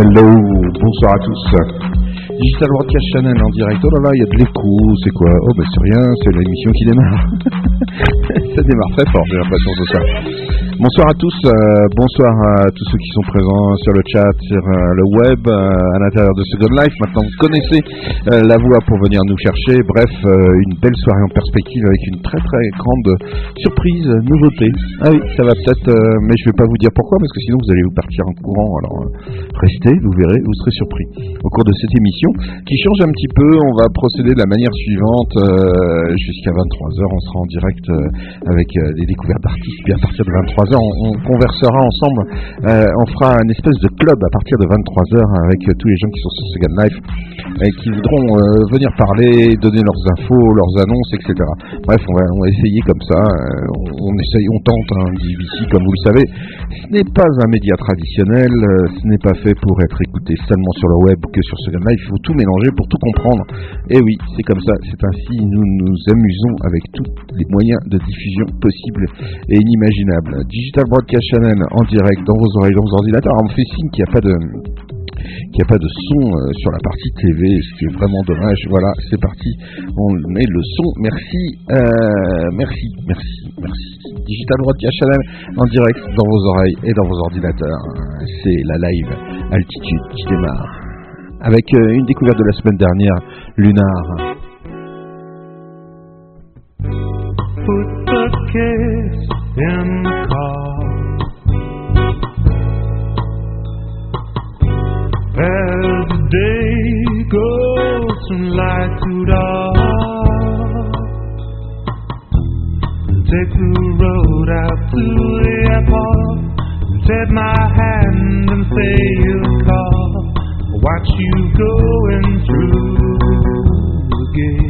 Hello, bonsoir à tous. Digital Broadcast Channel en direct. Oh là là, il y a de l'écho, c'est quoi Oh bah c'est rien, c'est l'émission qui démarre. ça démarre très fort, j'ai l'impression de ça. Bonsoir à tous, euh, bonsoir à tous ceux qui sont présents sur le chat, sur euh, le web, euh, à l'intérieur de Second Life. Maintenant, vous connaissez la voie pour venir nous chercher. Bref, une belle soirée en perspective avec une très très grande surprise, nouveauté. Ah oui, ça va peut-être, mais je vais pas vous dire pourquoi parce que sinon vous allez vous partir en courant. Alors restez, vous verrez, vous serez surpris. Au cours de cette émission qui change un petit peu, on va procéder de la manière suivante jusqu'à 23h. On sera en direct avec des découvertes d'artistes. Puis à partir de 23h on, conversera ensemble. Euh, on fera une espèce de club à partir de 23h avec tous les gens qui sont sur Second Life et qui voudront euh, venir parler, donner leurs infos, leurs annonces, etc. Bref, on va, essayer comme ça. Euh, on, essaye, on tente un hein, comme vous le savez. Ce n'est pas un média traditionnel. ce n'est pas fait pour être écouté seulement sur le web que sur Second Life. Tout mélanger pour tout comprendre. Et oui, c'est comme ça. C'est ainsi nous nous amusons avec tous les moyens de diffusion possibles et inimaginables. Digital Broadcast Channel en direct dans vos oreilles, dans vos ordinateurs. on me fait signe qu'il n'y a pas de qu'il a pas de son euh, sur la partie TV, ce qui est vraiment dommage. Voilà, c'est parti. On met le son. Merci, euh, merci, merci, merci. Digital Broadcast Channel en direct dans vos oreilles et dans vos ordinateurs. C'est la live Altitude qui démarre. Avec euh, une découverte de la semaine dernière, Lunar. in the car. As the day goes from light to dark, take the road out to the airport. Take my hand and say you'll call. Watch you going through the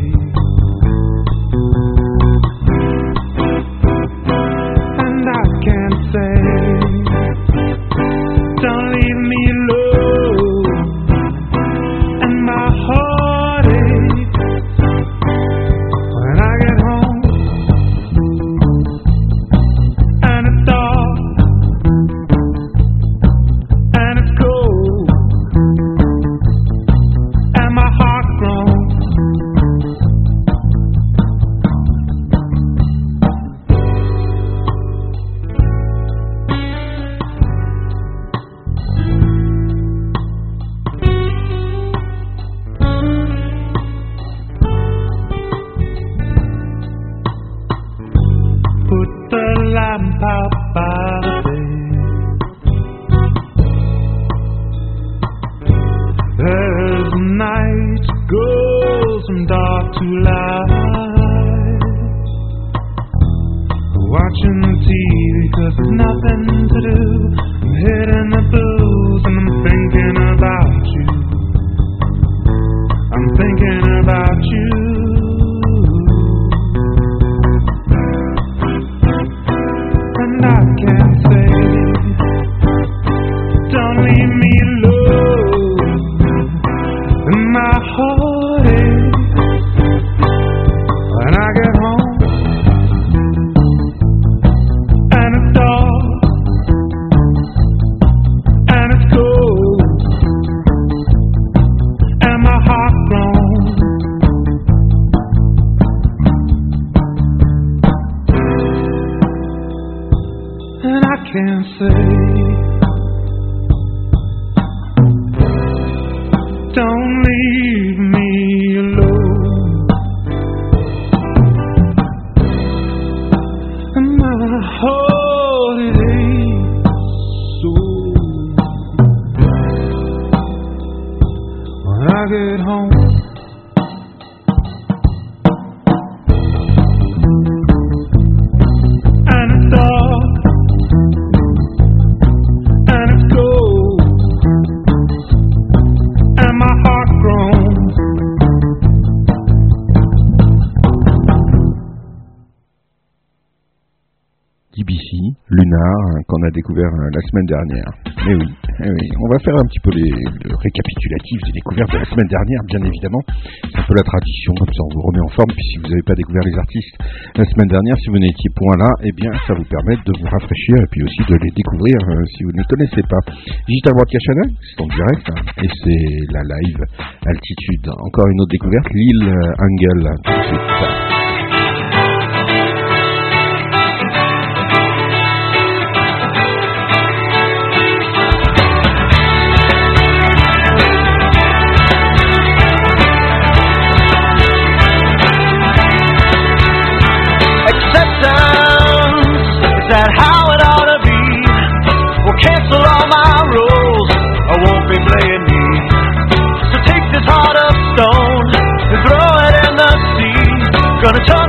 découvert euh, la semaine dernière. Mais oui, eh oui, on va faire un petit peu les, le récapitulatif des découvertes de la semaine dernière, bien évidemment. C'est un peu la tradition, comme ça on vous remet en forme. Puis si vous n'avez pas découvert les artistes la semaine dernière, si vous n'étiez point là, eh bien ça vous permet de vous rafraîchir et puis aussi de les découvrir euh, si vous ne connaissez pas. Digital Broadcast Channel, c'est en direct hein, et c'est la live altitude. Encore une autre découverte, l'île euh, Angel.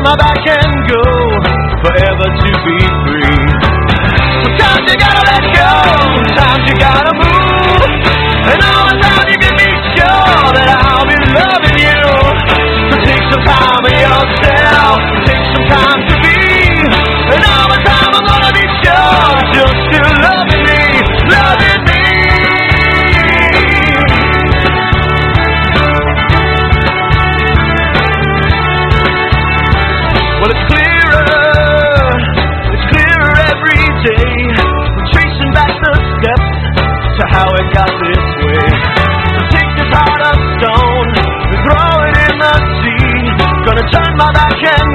My back and go forever to be free. Sometimes you gotta let go. Sometimes you gotta move. And all the time you can be sure that I'll be loving you. So take some time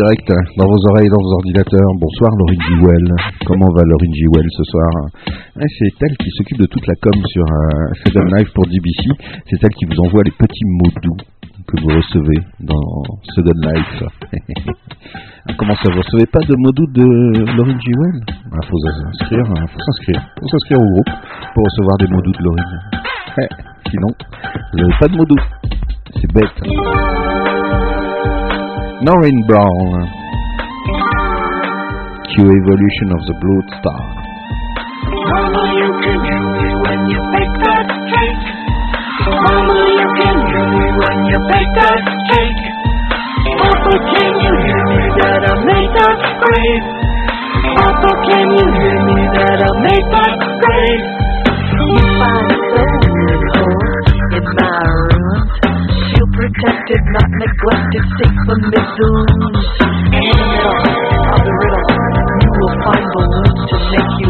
direct dans vos oreilles, dans vos ordinateurs. Bonsoir Laurine Jewell. Comment va Laurine Jewell ce soir Ouais, C'est elle qui s'occupe de toute la com sur euh, Second Life pour DBC. C'est elle qui vous envoie les petits mots doux que vous recevez dans Second Life. Ah, Comment ça, vous recevez pas de mots doux de Laurine Jewell Il faut s'inscrire, hein, faut s'inscrire, faut s'inscrire au groupe pour recevoir des mots doux de Laurine. Sinon, vous n'avez pas de mots doux. C'est bête. Norrin Brown. Q Evolution of the Blood Star. Mama, you can hear me when you bake that cake. Mama, you can hear me when you bake that cake. Papa, can you hear me that I made that great? Papa, can you hear me that I made that great? You find pleasure in my room. Protected, not neglected, safe the the middle of the riddle, you will find balloons to make you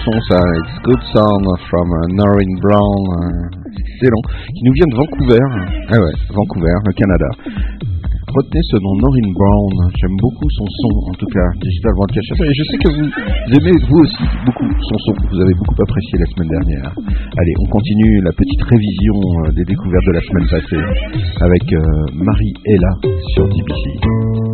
chanson, ça. It's Good Sound from euh, Noreen Brown. Euh, C'est long. Qui nous vient de Vancouver. Hein. Ah ouais, Vancouver, le Canada. Retenez ce nom, Noreen Brown. J'aime beaucoup son son, en tout cas, Digital Broadcast. Et je sais que vous aimez, vous aussi, beaucoup son son. Vous avez beaucoup apprécié la semaine dernière. Allez, on continue la petite révision des découvertes de la semaine passée avec Marie Ella sur DBC.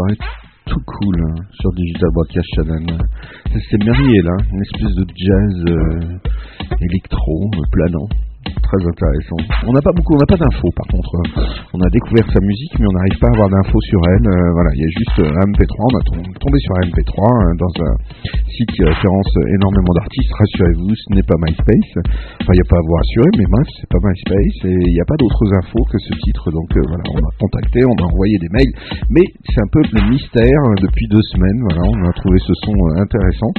Soirée tout cool hein, sur Digital Broadcast Channel. Ça s'est marié là, une espèce de jazz euh, électro planant. Très intéressant. On n'a pas beaucoup, on n'a pas d'infos par contre. On a découvert sa musique, mais on n'arrive pas à avoir d'infos sur elle. Euh, voilà, il y a juste euh, un MP3. On a tom- tombé sur un MP3 hein, dans un site qui référence énormément d'artistes. Rassurez-vous, ce n'est pas MySpace. Enfin, il n'y a pas à vous rassurer, mais bref, c'est pas MySpace et il n'y a pas d'autres infos que ce titre. Donc euh, voilà, on a contacté, on a envoyé des mails, mais c'est un peu le mystère euh, depuis deux semaines. Voilà, on a trouvé ce son euh, intéressant.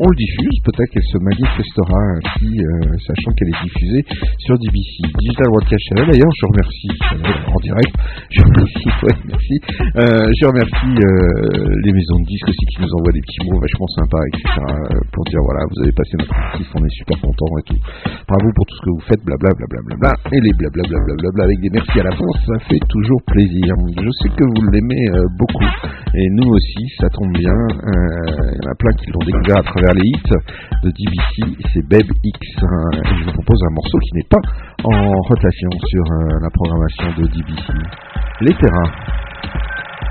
On le diffuse, peut-être qu'elle se manifestera ainsi, euh, sachant qu'elle est diffusée sur DBC. Digital Broadcast Channel, d'ailleurs, je remercie, euh, en direct, je remercie, ouais, merci, euh, je remercie euh, les maisons de disques aussi qui nous envoient des petits mots vachement sympas, etc., euh, pour dire, voilà, vous avez passé notre artiste, on est super contents et tout. Bravo pour tout ce que vous faites, blablabla, blablabla, et les blablabla, blablabla, avec des merci à la fin, ça fait toujours plaisir. Je sais que vous l'aimez euh, beaucoup, et nous aussi, ça tombe bien, euh, il y en a plein qui l'ont découvert à travers les hits de DBC, c'est Beb X, hein, et je vous propose un morceau qui n'est pas en rotation sur euh, la programmation de DBC. Les terrains,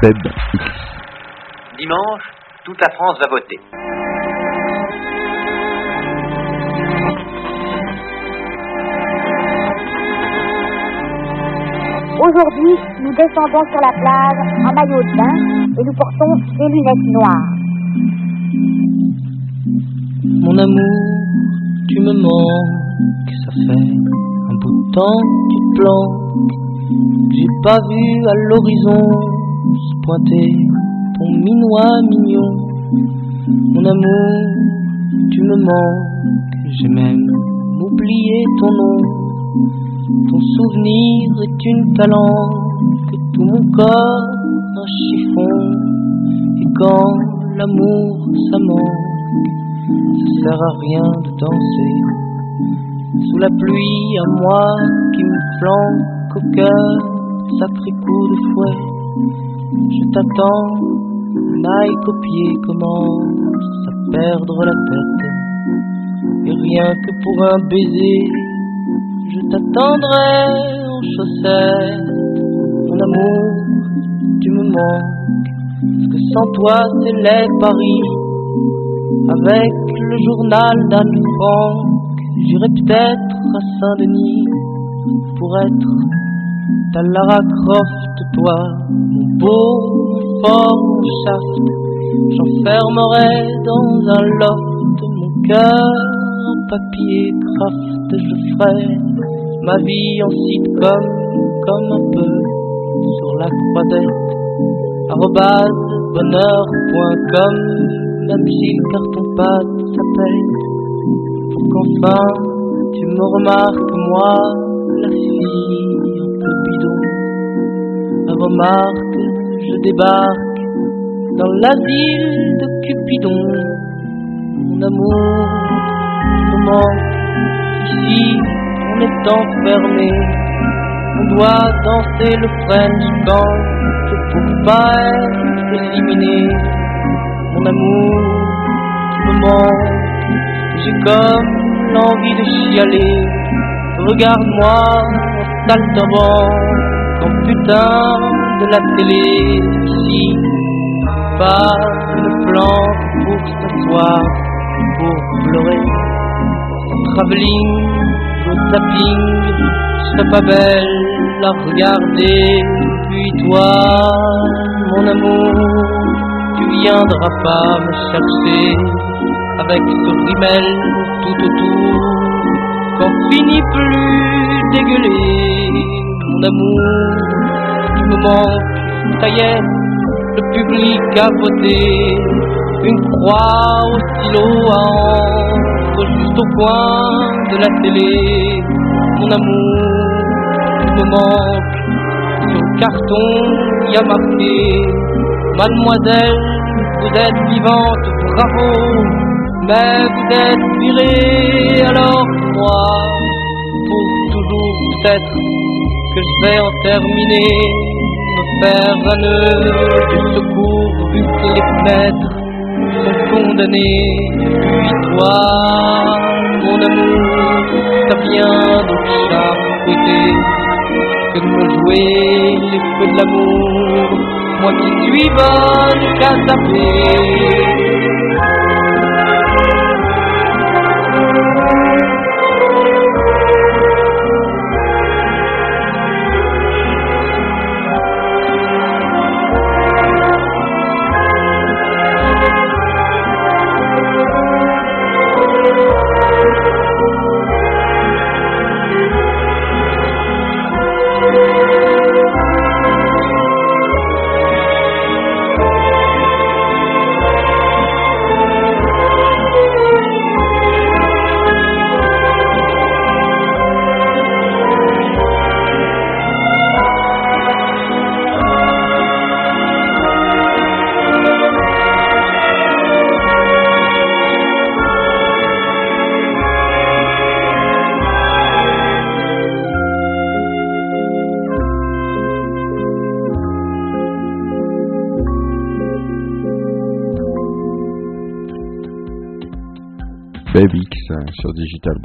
Beb X. Dimanche, toute la France va voter. Aujourd'hui, nous descendons sur la plage en maillot de bain et nous portons des lunettes noires. Mon amour, tu me manques, ça fait un bout de temps que tu te planques. J'ai pas vu à l'horizon se pointer ton minois mignon. Mon amour, tu me manques, j'ai même oublié ton nom. Ton souvenir est une calanque, tout mon corps un chiffon. Et quand l'amour manque, ça sert à rien de danser. Sous la pluie, à moi qui me flanque au cœur, sacré coup de fouet. Je t'attends, Nike au pied commence à perdre la tête. Et rien que pour un baiser, je t'attendrai en chaussettes. Mon amour, tu me manques, parce que sans toi c'est les Paris. Avec le journal d'Anne Frank, j'irai peut-être à Saint-Denis pour être ta Lara Croft, toi, mon beau, fort, shaft. J'enfermerai dans un loft mon cœur en papier craft. Je ferai ma vie en sitcom comme un peu sur la croisette. Arrobase bonheur.com, si le carton pâte s'appelle. Pour qu'enfin tu me remarques, moi, la fille un peu bidon. Remarque, je débarque dans l'asile de Cupidon. Mon amour, me manques. Ici, on est enfermé. On doit danser le French dance pour pas être éliminé. Mon amour, tu me manques. J'ai comme l'envie de chialer. Regarde-moi en saltimbanque, en putain de la télé. Ici, pas une plante pour s'asseoir, pour pleurer. Travelling, au zapping, je serais pas belle à regarder. Puis toi, mon amour, tu viendras pas me chercher avec ce rimel tout autour. Qu'on finit plus dégueuler, mon amour, tu me manques, ça y est, le public a voté, une croix au stylo à encre juste au coin de la télé, mon amour, tu me manques, sur carton y a marqué, mademoiselle, vous êtes vivante, bravo, mais vous êtes virée, alors moi, pour toujours peut-être que je vais en terminer, me faire un nœud de secours vu que les fenêtres sont condamnées. Puis toi, mon amour, t'as bien d'autres chats que de me jouer les feux de. Moi qui suis bonne qu'à.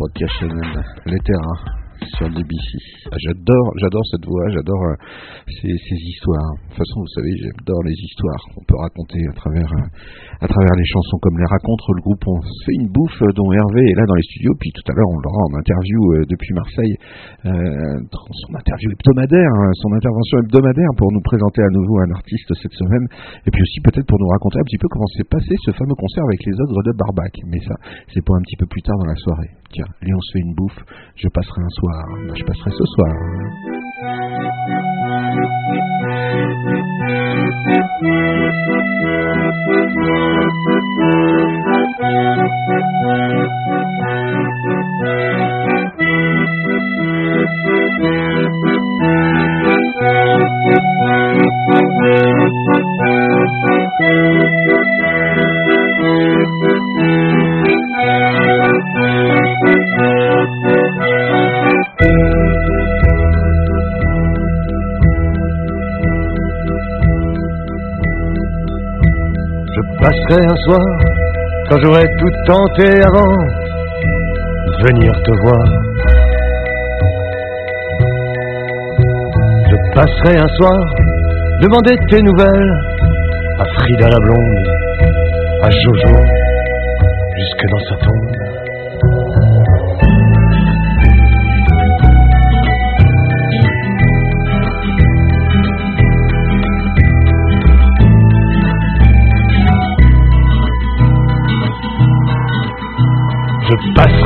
Broadcast Channel, les terrains sur DBC. Ah, J'adore, j'adore cette voix, j'adore euh, ces, histoires. De toute façon, vous savez, j'adore les histoires qu'on peut raconter à travers, euh, à travers les chansons comme les raconte le groupe. On fait une bouffe euh, dont Hervé est là dans les studios, puis tout à l'heure on l'aura en interview euh, depuis Marseille, euh, son interview hebdomadaire, hein, son intervention hebdomadaire pour nous présenter à nouveau un artiste cette semaine, et puis aussi peut-être pour nous raconter un petit peu comment s'est passé ce fameux concert avec les ogres de Barbac. Mais ça, c'est pour un petit peu plus tard dans la soirée. Tiens, lui on se fait une bouffe, je passerai un soir, je passerai ce soir. Je passerai un soir, quand j'aurai tout tenté avant, venir te voir. Je passerai un soir, demander tes nouvelles à Frida la blonde, à Jojo, jusque dans sa tombe.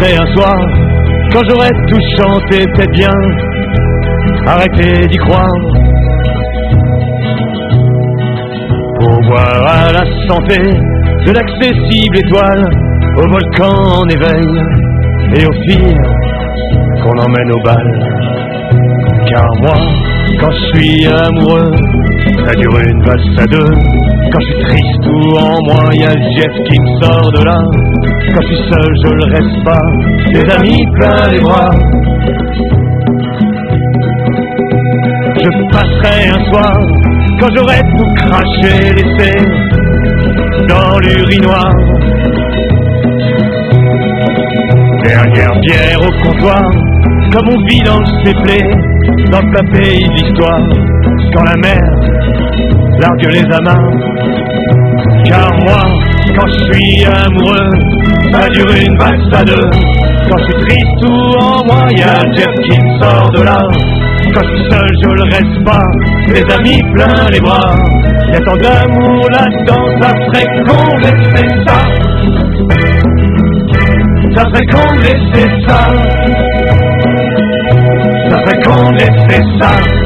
Un soir, quand j'aurai tout chanté, peut-être bien, arrêtez d'y croire. Pour voir à la santé de l'accessible étoile, au volcan en éveil, et aux filles qu'on emmène au bal. Car moi, quand je suis amoureux, ça dure une valse à deux. Quand je suis triste ou en moi, y a Jeff qui me sort de là. Quand je suis seul, je le reste pas. Des amis plein les bras. Je passerai un soir, quand j'aurai tout craché, laissé dans l'urinoir. Dernière bière au comptoir, comme on vit dans le séplé, dans le pays de l'histoire, quand la mer largue les amarres. Car moi, quand je suis amoureux, ça dure une valse à deux. Quand je suis triste ou en moi, y a Jeff qui me sort de là. Quand je suis seul, je le reste pas, les amis plein les bras. Y a tant d'amour là-dedans, ça serait con laisser ça. Ça serait con laisser ça. Ça serait con laisser ça.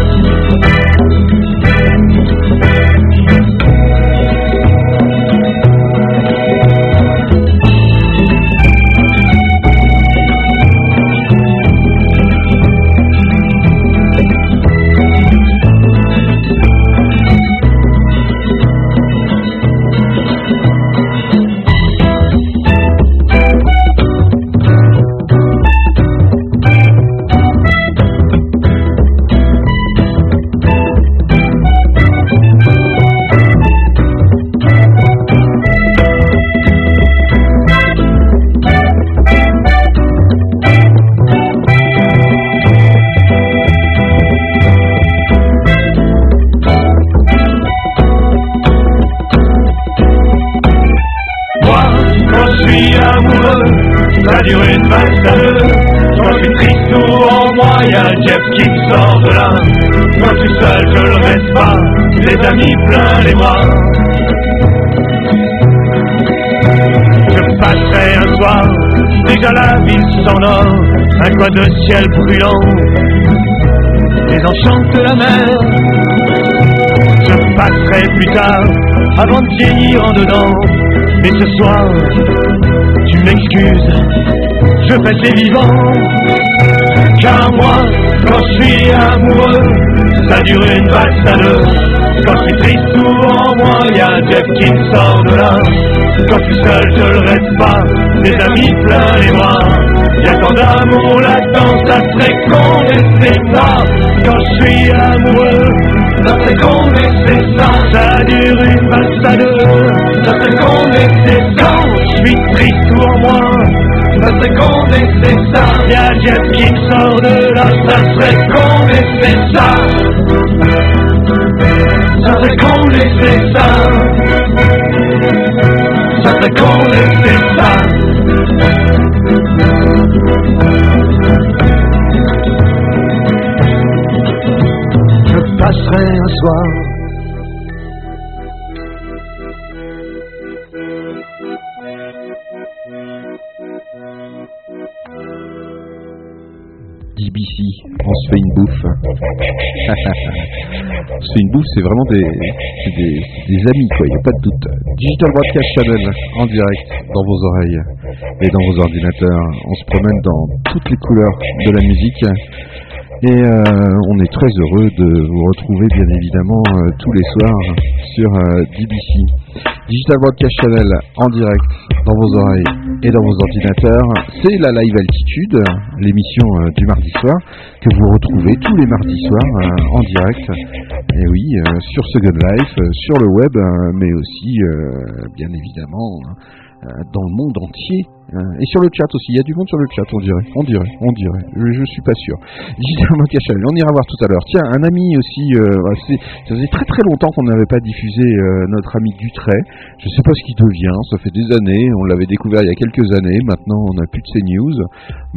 Un coin de ciel brûlant, les enchantes de la mer. Je passerai plus tard, avant de vieillir en dedans, mais ce soir, tu m'excuses, je fais les vivants. Car moi, quand je suis amoureux, ça dure une valse à deux. Quand je suis triste, souvent moi, y a Jeff qui me sort de là. Quand je suis seul, je le reste pas, les amis plein les bras. Y a tant d'amour là-dedans, ça serait con, mais c'est ça. Quand je suis amoureux, ça serait con, mais c'est ça. Ça dure une valse à deux, ça serait con, mais c'est ça. Je suis triste, souvent moi. Ça serait con, c'est ça. Y'a Jeff qui sort de là, ça serait con, c'est ça. Ça serait con, c'est ça. Ça serait con, c'est ça. Je passerai un soir. On se fait une bouffe. on se fait une bouffe, c'est vraiment des, des amis, quoi, il n'y a pas de doute. Digital Broadcast Channel, en direct, dans vos oreilles et dans vos ordinateurs. On se promène dans toutes les couleurs de la musique. Et euh, on est très heureux de vous retrouver, bien évidemment, euh, tous les soirs sur euh, DBC. Digital Broadcast Channel en direct dans vos oreilles et dans vos ordinateurs. C'est la Live Altitude, l'émission du mardi soir, que vous retrouvez tous les mardis soirs en direct. Et oui, sur Second Life, sur le web, mais aussi, bien évidemment, dans le monde entier. Euh, et sur le chat aussi, il y a du monde sur le chat, on dirait, on dirait, on dirait, je, je suis pas sûr. Broadcast Channel, on ira voir tout à l'heure. Tiens, un ami aussi, euh, ça faisait très très longtemps qu'on n'avait pas diffusé euh, notre ami Dutray. Je sais pas ce qu'il devient, ça fait des années, on l'avait découvert il y a quelques années, maintenant on n'a plus de ses news.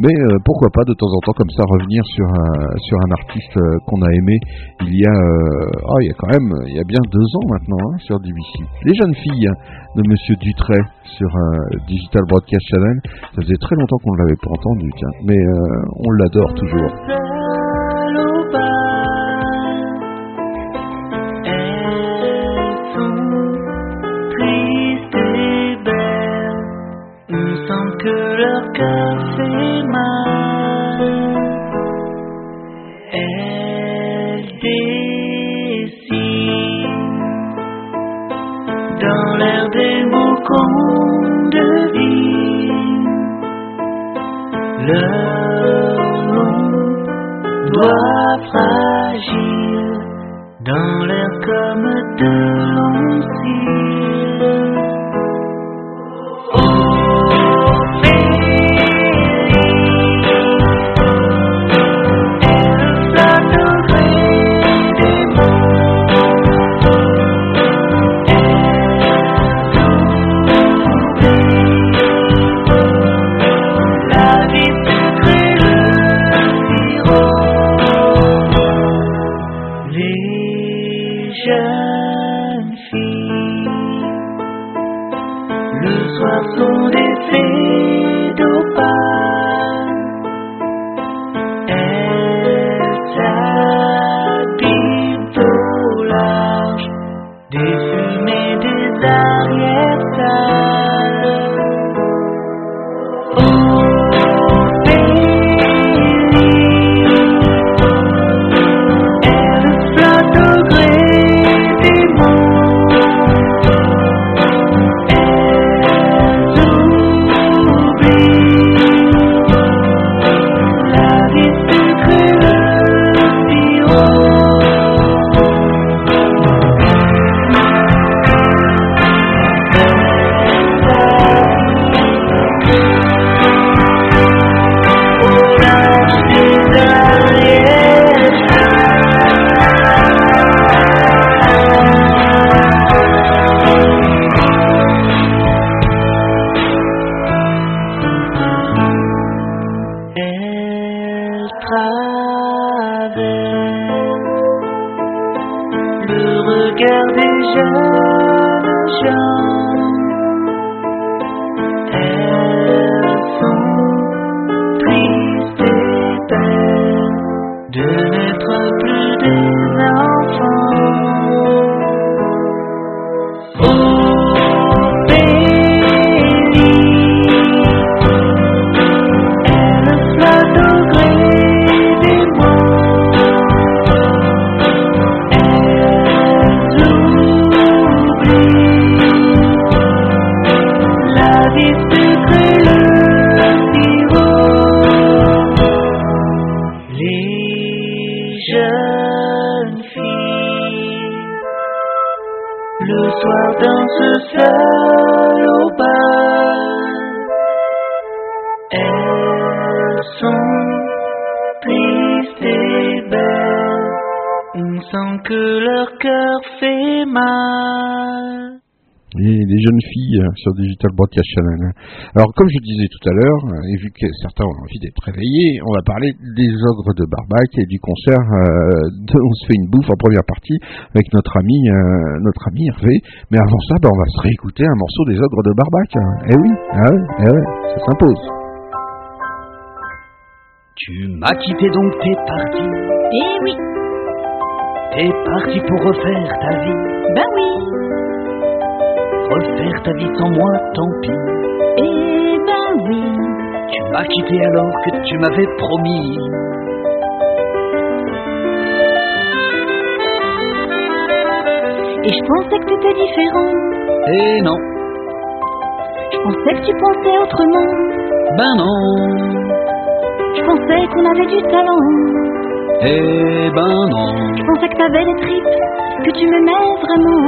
Mais pourquoi pas de temps en temps comme ça revenir sur un, sur un artiste qu'on a aimé il y a, oh, il y a quand même, il y a bien deux ans maintenant hein, sur DBC. Les jeunes filles de Monsieur Dutray sur Digital Broadcast Channel, ça faisait très longtemps qu'on ne l'avait pas entendu, tiens. mais euh, on l'adore toujours. Que leur cœur mal. Leur long doigt fragile dans l'air comme de le soir seules au bal. Elles sont tristes et belles. On sent que leur cœur fait mal. Et les jeunes filles euh, sur Digital Broadcast Channel. Alors, comme je disais tout à l'heure, euh, et vu que certains ont envie d'être réveillés, on va parler des ogres de Barbac et du concert euh, de On se fait une bouffe en première partie avec notre ami, euh, notre ami Hervé. Mais avant ça, bah, on va se réécouter un morceau des ogres de Barbac. Eh oui, ah ouais, eh ouais, ça s'impose. Tu m'as quitté donc t'es parti. Eh oui, T'es parti pour refaire ta vie. ben oui, Refaire ta vie sans moi, tant pis. eh ben oui. Tu m'as quitté alors que tu m'avais promis. Et je pensais que t'étais différent. Eh non, Je pensais que tu pensais autrement. ben non, Je pensais qu'on avait du talent. eh ben non. Je pensais que t'avais des tripes, que tu m'aimais vraiment.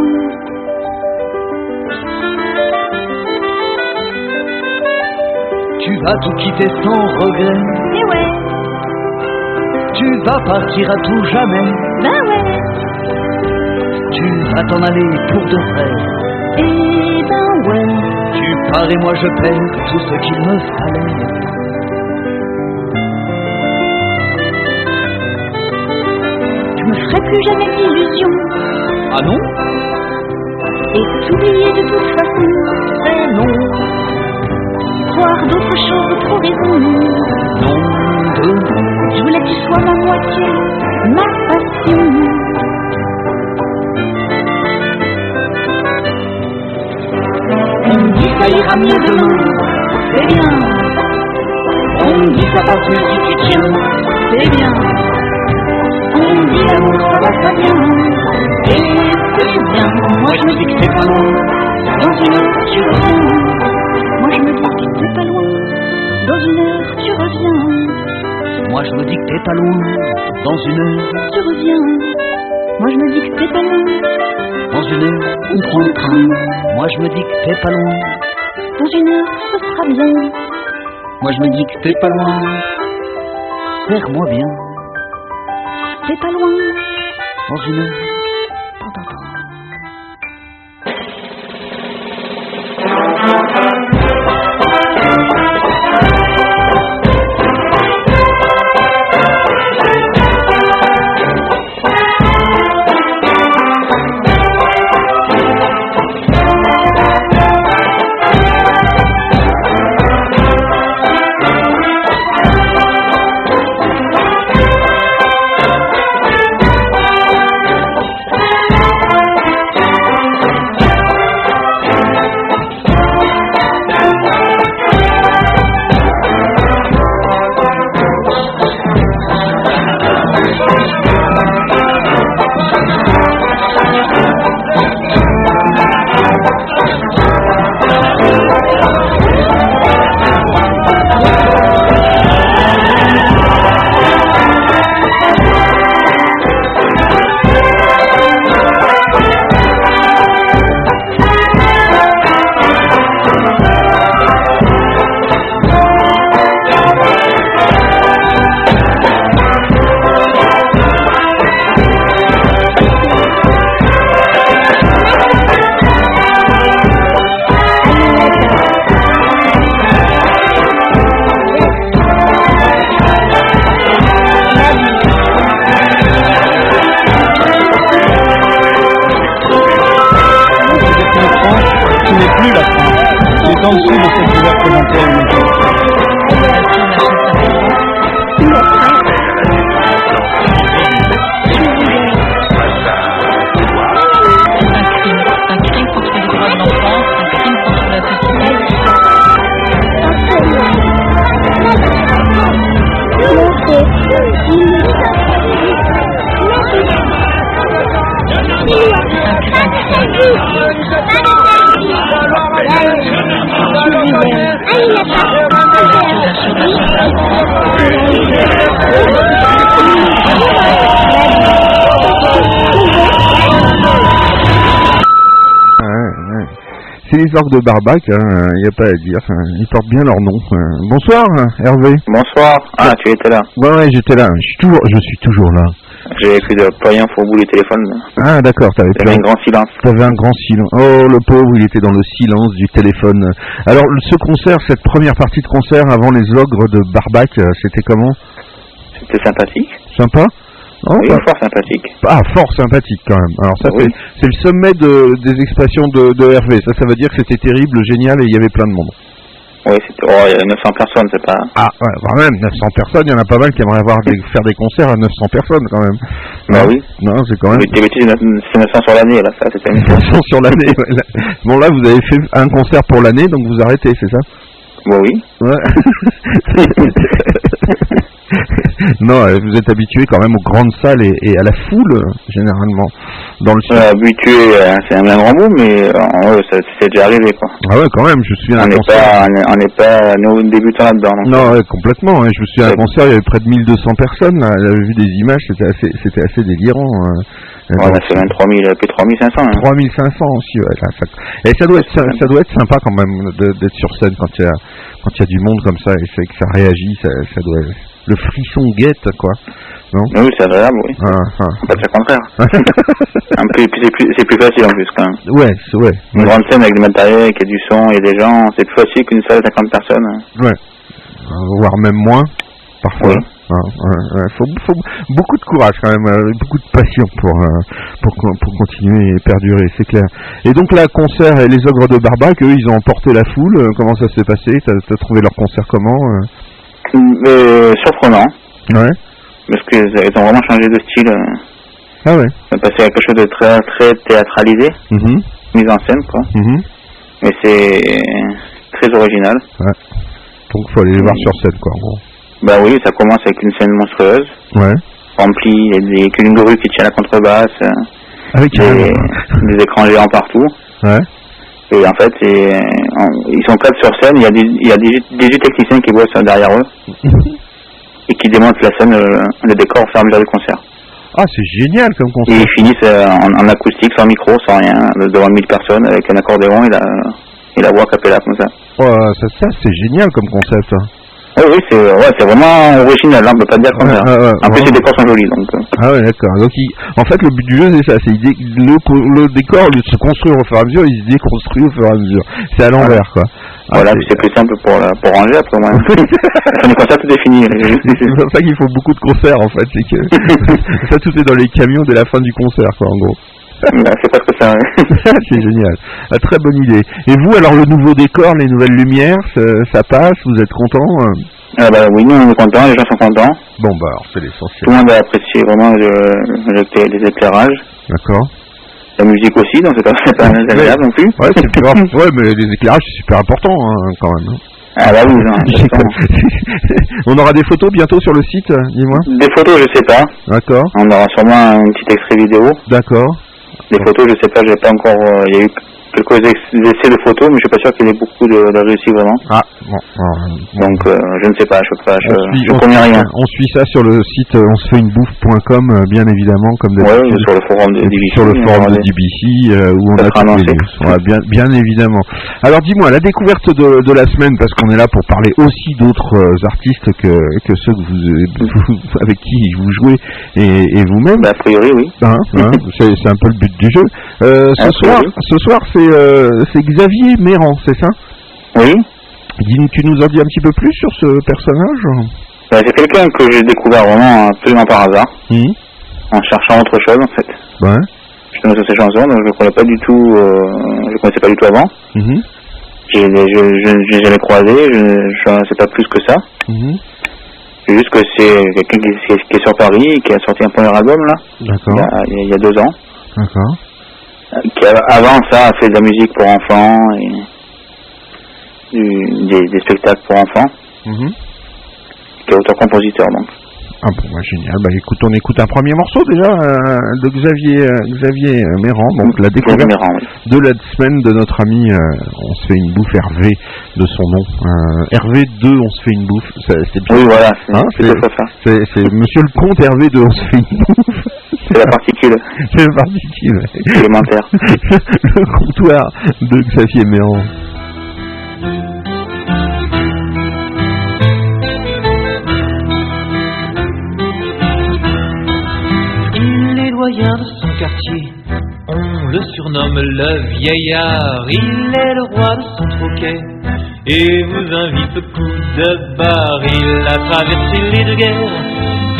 Tu vas tout quitter sans regret. Eh ouais, Tu vas partir à tout jamais. ben ouais. Tu vas t'en aller pour de vrai. Eh ben ouais. Tu pars et moi je perds tout ce qu'il me fallait. Je me ferai plus jamais d'illusions. Ah non? Et t'oublier de toute façon. Eh non, Voir d'autres choses, raison. non, non. Je voulais que tu sois ma moitié, ma passion. On dit ça ira mieux demain. C'est bien, On dit ça va plus si tu tiens. c'est bien. On dit l'amour ça va c'est bien. Moi je me dis que c'est pas loin. Dans une heure, tu reviens. Moi, je me dis que t'es pas loin. Dans une heure, tu reviens. Moi je me dis que t'es pas loin. Dans une heure, Tu reviens. Moi, je me dis que t'es pas loin. dans une heure, on prend le train. Moi je me dis que t'es pas loin. Dans une heure, ce sera bien. Moi je me dis que t'es pas loin. Serre-moi bien. T'es pas loin. Dans une heure. De Barbac, il n'y a pas à dire. hein, Ils portent bien leur nom. hein. Bonsoir, Hervé. Bonsoir. Ah, tu étais là. Ouais, ouais, j'étais là. Je suis toujours, je suis toujours là. J'ai plus de rien pour bout les téléphones. Ah, d'accord, t'avais un grand silence. T'avais un grand silence. Oh, le pauvre, il était dans le silence du téléphone. Alors, ce concert, cette première partie de concert avant les ogres de Barbac, c'était comment? C'était sympathique. Sympa? Oui, fort sympathique. Ah, fort sympathique quand même. Alors ça, Oui. C'est- le sommet de, des expressions de, de Hervé. Ça, ça veut dire que c'était terrible, génial et il y avait plein de monde. Oui, c'était. Oh, il y a 900 personnes, c'est pas. Ah, ouais, quand même, 900 personnes, il y en a pas mal qui aimeraient avoir des- faire des concerts à 900 personnes quand même. Bah Non oui. Non, c'est quand même... Mais c'est 900 sur l'année, là, ça, c'était. 900 sur l'année. ouais, là. Bon, là, vous avez fait un concert pour l'année, donc vous arrêtez, c'est ça? Bah oui. Ouais. non, euh, vous êtes habitué quand même aux grandes salles et, et à la foule, euh, généralement, dans le. Euh, habitué, euh, c'est un bien grand mot, mais euh, c'est déjà arrivé, quoi. Ah ouais, quand même, je me souviens On d'un n'est concert. pas, on est- on n'est pas nos débutants là-dedans. Non, ouais, complètement. ouais. Je me souviens d'un concert, il y avait près de 1200 personnes. Là. J'avais vu des images, c'était assez, c'était assez délirant. euh. Ouais, on a fait 23 000, puis 3500. Hein. 3500 aussi, ouais. là, ça- Et ça doit être, ça, ça doit être sympa quand même d'être sur scène quand il y a, quand il y a du monde comme ça et que ça réagit, ça, ça doit, le frisson guette quoi. Non? Oui, c'est agréable, oui. Ah, ah. On peut contraire. Un peu, puis c'est plus, c'est plus facile en plus, quand même. Ouais, c'est- ouais. Une grande scène avec du matériel, avec du son, il y a des gens, c'est plus facile qu'une salle de 50 personnes. hein. Ouais. Euh, Voire même moins, parfois. Ah, ouais, ouais. Faut, faut beaucoup de courage quand même, euh, beaucoup de passion pour, euh, pour, pour continuer et perdurer, c'est clair. Et donc là, concert et les ogres de Barbac, eux, ils ont emporté la foule. Comment ça s'est passé? T'as as trouvé leur concert comment euh surprenant, Ouais. parce qu'ils ils ont vraiment changé de style. euh. Ah ouais. Ils passé à quelque chose de très, très théâtralisé, Mhm. mise en scène, quoi. Mhm. Mais c'est très original. Ouais. Donc faut aller les voir sur scène, quoi, en gros. Bah oui, ça commence avec une scène monstrueuse, Ouais. remplie, il y a des, avec une grue qui tient la contrebasse, euh, Ah des, écrans géants partout. Ouais. Et en fait, on- ils sont quatre sur scène, il y a, des, il y a 18, 18 techniciens qui bossent derrière eux et qui démontent la scène, euh, le décor au fur et à mesure du concert. Ah, c'est génial comme Et concert. ils finissent euh, en, en acoustique, sans micro, sans rien, devant 1000 personnes, avec un accordéon et la, et la voix a cappella comme ça. Oh, ça, ça c'est génial comme concept. hein. Oui, oui, c'est ouais, c'est vraiment original, hein, on peut pas dire comme Ouais, ça. ouais, ouais, en plus, les décors sont jolis, donc... euh, Ah ouais, d'accord. Donc, il- en fait, le but du jeu, c'est ça. C'est il dé- le, co- le décor, au lieu de se construire au fur et à mesure, il se déconstruit au fur et à mesure. C'est à l'envers, quoi. Ah, voilà, c'est- puis c'est plus simple pour, la- pour ranger après moi. Quand les concerts, tout est fini. c'est pour ça qu'il faut beaucoup de concerts, en fait. C'est que ça, tout est dans les camions dès la fin du concert, quoi, en gros. Bah, c'est presque ça, ouais. c'est génial. Ah, très bonne idée. Et vous, alors, le nouveau décor, les nouvelles lumières, ça, ça passe Vous êtes content euh Ah bah oui, nous on est contents, les gens sont contents. Bon, bah, alors, c'est Tout l'essentiel. le monde a apprécié vraiment le, le- les éclairages. D'accord. La musique aussi, donc c'est pas, c'est pas agréable non plus. Ouais, c'est grave. Ouais, mais les éclairages, c'est super important, hein, quand même. hein. Ah bah oui, non. On aura des photos bientôt sur le site, dis-moi? Des photos, je sais pas. D'accord, On aura sûrement un petit extrait vidéo. d'accord. Des photos, je sais pas, j'ai pas encore. euh, Il y a eu quelques essais de photos, mais je suis pas sûr qu'il y ait beaucoup de, de réussi vraiment. Ah, bon. Donc euh, je ne sais pas, je peux pas, je, on, suit, je on connais rien. on suit ça sur le site euh, on se fait une bouffe.com, euh, bien évidemment, comme Ouais, d'habitude. sur le forum de DBC. sur le forum de. DBC euh, où on a annoncé. Ouais, bien, bien évidemment. Alors dis-moi, la découverte de, de la semaine, parce qu'on est là pour parler aussi d'autres artistes que, que ceux que vous, vous- avec qui vous jouez et, et vous-même. Bah, a priori, oui. Hein, hein, c'est un peu le but du jeu. Euh, ce soir, ce soir c'est euh, c'est Xavier Méran, c'est ça? Oui. Tu nous en dis un petit peu plus sur ce personnage? Bah, c'est quelqu'un que j'ai découvert vraiment absolument par hasard, Mhm. en cherchant autre chose en fait. Ouais. Je sur ces chansons, donc je ne connais pas du tout, euh, je connaissais pas du tout avant. J'ai- Je je jamais croisé, je ne sais pas plus que ça. Mhm. C'est juste que c'est quelqu'un qui, qui est- sur Paris, qui a sorti un premier album là, il y D'accord. a, il y a- il y a deux ans. D'accord. Euh, Qui a- avant ça a fait de la musique pour enfants et du- des, des spectacles pour enfants, Mhm. qui est auteur-compositeur donc. Ah bon, bah, génial. Bah écoute, on écoute un premier morceau déjà euh, de Xavier euh, Xavier euh, Méran, donc la découverte Méran, oui. de la semaine de notre ami. euh, on se fait une bouffe Hervé de son nom. Hervé 2, on se fait une bouffe. C'est bien. Oui, voilà, c'est Hein, c'est Monsieur le comte Hervé 2, on se fait une bouffe. C'est la particule C'est la particule. élémentaire. le comptoir de Xavier Méran. De son quartier, on le surnomme le vieillard. Il est le roi de son troquet et vous invite au coup de barre. Il a traversé les deux guerres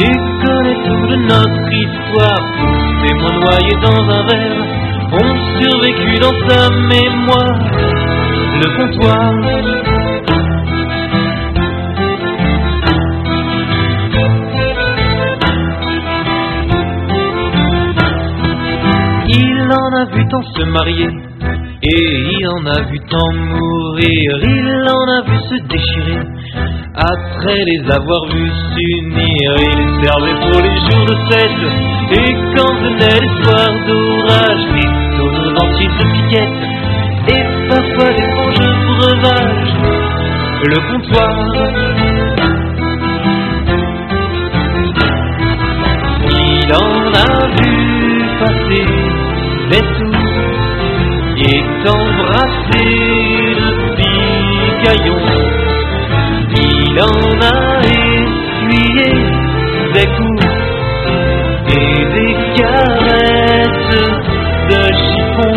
et connaît tout de notre histoire. Tous témoins noyés dans un verre ont survécu dans sa mémoire. Le comptoir. Il en a vu tant se marier et il en a vu tant mourir. Il en a vu se déchirer après les avoir vus s'unir. Il servait pour les jours de fête et quand venaient les d'orage, les tonneaux entiers de piquettes et parfois des franges breuvages. Le comptoir. Il en a vu des tours et embrasser le picaillon. Il en a essuyé des coups et des caresses de chiffon.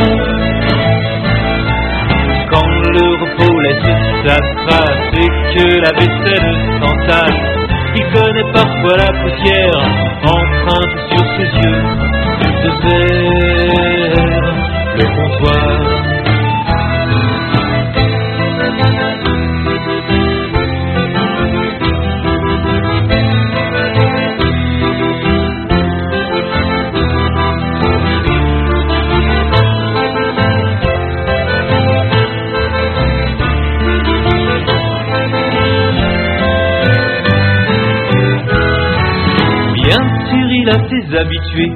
Quand le repos laisse sa trace et que la vaisselle s'entasse, il connaît parfois la poussière empreinte habitués,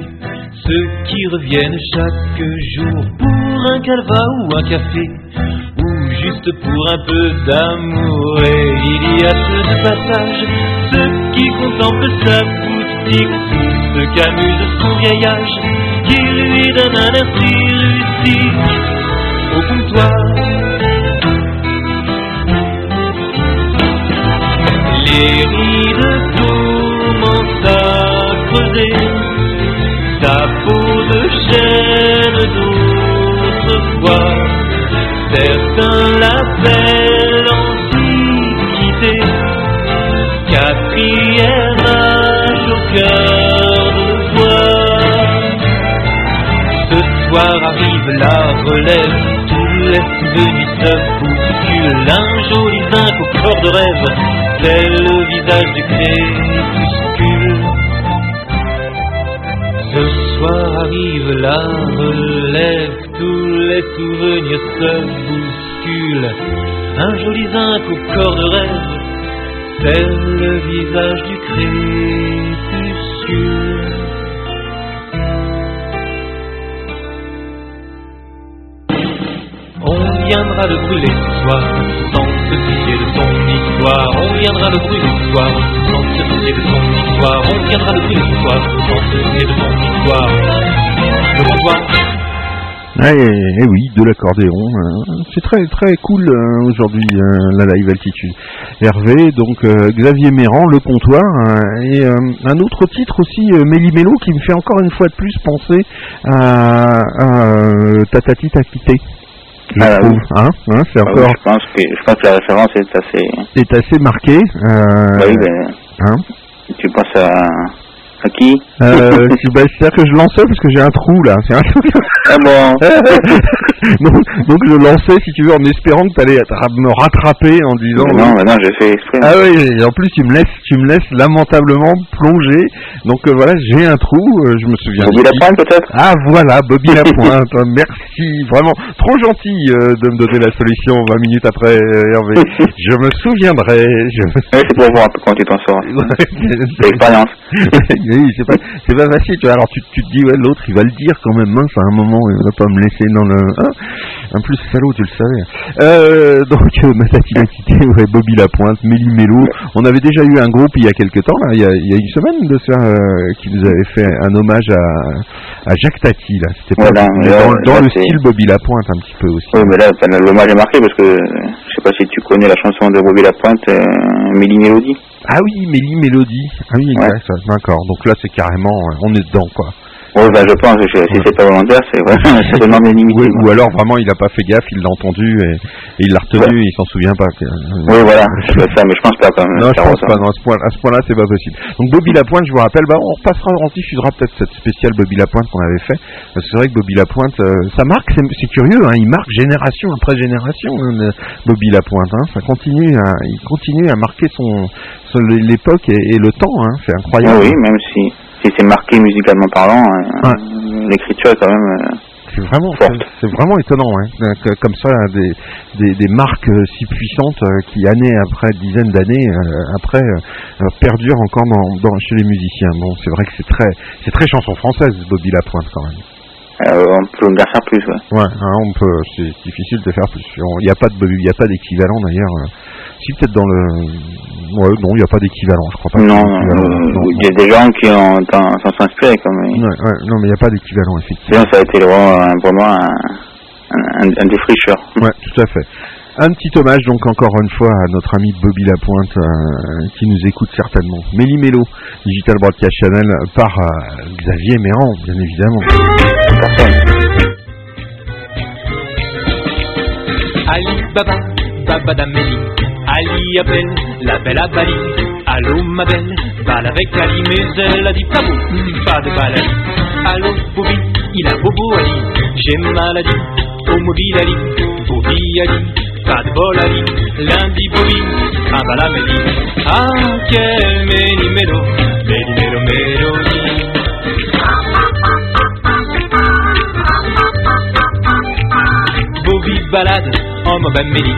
ceux qui reviennent chaque jour pour un calva ou un café, ou juste pour un peu d'amour. Et il y a ceux de passage, ceux qui contemplent sa boutique, ceux qu'amuse son vieillage, qui lui donnent un air si rustique au comptoir. Les rides commencent à creuser souvenirs se bousculent, un joli zinc au corps de rêve, c'est le visage du crépuscule. Ce soir arrive la relève, tous les souvenirs se bousculent, un joli zinc au corps de rêve, c'est le visage du On viendra le brûler ce soir, sans se soucier de son histoire. On viendra le brûler ce soir, sans se soucier de son histoire. Le comptoir. Eh, eh oui, de l'accordéon. euh, c'est très très cool euh, aujourd'hui euh, la live altitude. Hervé, donc euh, Xavier Méran, le comptoir, et euh, un autre titre aussi, euh, Méli-Mélo, qui me fait encore une fois de plus penser à, à Tatati. Je Ah, trouve, oui. hein, hein, c'est Ah oui, encore je, pense que, je pense que la référence est assez. est assez marqué. euh, Bah oui, ben, hein. tu penses à, À qui Euh, bah, C'est-à-dire que je lançais parce que j'ai un trou là. Un... Ah bon donc, donc je lançais, si tu veux, en espérant que tu allais me rattraper en disant. Non, bah non, j'ai fait exprès. Ah oui, et en plus tu me laisses, tu me laisses lamentablement plonger. Donc euh, voilà, j'ai un trou, euh, je me souviens. Bobby. Lapointe, peut-être? Ah voilà, Bobby Lapointe. Merci, vraiment trop gentil de me donner la solution 20 minutes après Hervé. je me souviendrai. Je c'est pour voir un peu comment tu t'en sors. l'expérience. Oui, c'est pas, c'est pas facile. Tu vois. Alors tu, tu te dis, ouais, l'autre, il va le dire quand même. Mince, à un moment, il va pas me laisser dans le. Hein en plus, salaud, tu le savais. Euh, donc, euh, Matati m'a quitté, ouais, Bobby Lapointe, Méli Mélo. On avait déjà eu un groupe il y a quelques temps, là, il y a, il y a une semaine de ça, euh, qui nous avait fait un hommage à, à Jacques Tati. Là, c'était pas Voilà, là, dans, dans là, le style Bobby Lapointe un petit peu aussi. Oui, mais là, l'hommage est marqué parce que je sais pas si tu connais la chanson de Bobby Lapointe, euh, Mélie Mélodie. Ah oui, Méli Mélodie. Ah oui, exact. D'accord. Donc là, c'est carrément, euh, on est dedans, quoi. Oui, ben, je pense que si c'est pas volontaire, c'est vraiment c'est. Oui, ou alors vraiment il a pas fait gaffe, il l'a entendu et, et il l'a retenu, il s'en souvient pas. Oui, voilà, être ça, mais je pense pas quand même. Non, je pense pas. Non, à ce point, à ce point-là, c'est pas possible. Donc Bobby Lapointe, je vous rappelle, bah, on repassera, on diffusera peut-être cette spéciale Bobby Lapointe qu'on avait fait. Parce que c'est vrai que Bobby Lapointe, euh, ça marque, c'est c'est curieux, hein, il marque génération après génération. hein, Bobby Lapointe, hein, ça continue, à, il continue à marquer son, son- l'époque et, et le temps. Hein, c'est incroyable. oui, même si, si c'est marqué musicalement parlant, euh, l'écriture est quand même. euh, C'est vraiment, c'est- vraiment étonnant, hein, que- comme ça, des, des, des marques euh, si puissantes qui année après dizaines d'années euh, après euh, perdurent encore dans, dans- chez les musiciens. Bon, c'est vrai que c'est très, c'est très chanson française, Bobby Lapointe quand même. Euh, on peut bien faire plus, ouais. Ouais, hein, on peut, c'est difficile de faire plus. Il n'y a pas de, il a pas d'équivalent d'ailleurs. euh. Si peut-être dans le, ouais, non, il n'y a pas d'équivalent, je crois pas. Non, euh, il y a des gens qui ont s'en sont inspirés comme. Ouais, ouais, non, mais il n'y a pas d'équivalent effectivement. Sinon, ça a été vraiment un- pour moi un, un, un défricheur. Ouais, tout à fait. Un petit hommage donc encore une fois à notre ami Bobby Lapointe euh, qui nous écoute certainement. Méli Mélo, Digital Broadcast Channel par euh, Xavier Méran, bien évidemment. Ali Baba, Baba d'Amélie. Ali appelle la belle à Bali. Allô ma belle, balle avec Ali, mais elle a dit pas beau, hmm, pas de balle. Allô Bobby, il a bobo Ali. J'ai maladie, au mobile Ali. Bobby Ali, pas de bol Ali. Lundi un bal à Mélie. Ah quel méli mélo, méli mélo mélodie. Bobby balade en mode Amélie.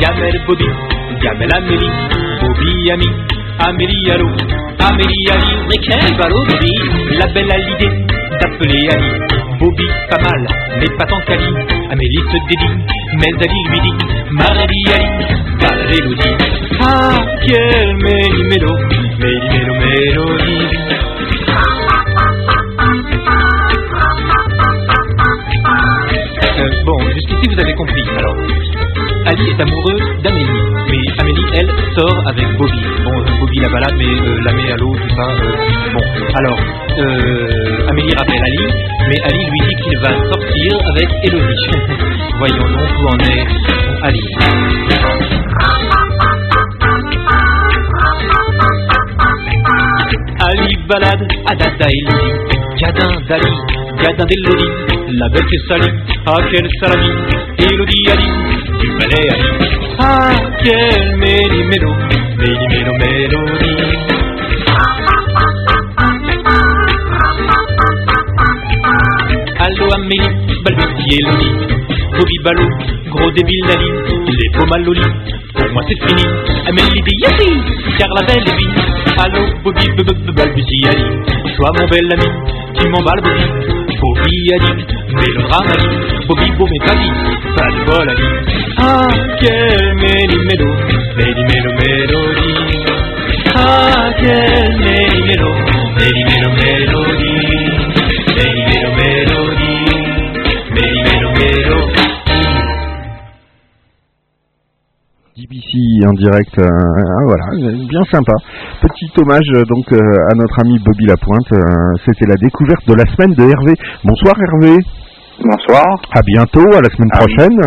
Gamelle Bobby, Gamelle Amélie. Bobby ami, Amélie allô. Amélie Ali, mais quel ballot Bobby. La belle a l'idée d'appeler Ali. Bobby pas mal, mais pas tant qu'Ali. Amélie se dédie, mais Ali lui dit Marie Ali, balle Elodie. Ah, quel méli mélo, méli mélo mélodie. Euh, bon, jusqu'ici vous avez compris. Alors, Ali est amoureux d'Amélie, mais Amélie, elle, sort avec Bobby. Bon, euh, Bobby la balade, mais euh, la met à l'eau, tout ça. euh, bon, alors, euh, Amélie rappelle Ali, mais Ali lui dit qu'il va sortir avec Elodie. Voyons donc où en est Ali. Ali balade à Elodie, Gadin d'Ali, Gadin d'Elodie, la belle fait salie, ah quelle salami, Elodie Ali, du balai Ali, ah quel méli mélo, méli mélo mélodie. Allô Amélie, balbutie Elodie, Bobby Ballot, gros débile Nali, les beaux mal au lit, pour moi c'est fini, Amélie Yapi, car la belle est vie, Allô Bobby, balbutie Ali, toi mon bel ami, tu m'emballes Bobby, Bobby Ali, mélodrame Bobby beau mais pas dit, pas de bol Ali, ah quel méli mélo, méli mélo mélodie, ah quel méli mélo, méli mélo mélodie, DBC en direct, euh, ah, voilà, bien sympa. Petit hommage euh, donc euh, à notre ami Bobby Lapointe. euh, C'était la découverte de la semaine de Hervé. Bonsoir Hervé. Bonsoir. À bientôt, à la semaine Ah oui. prochaine.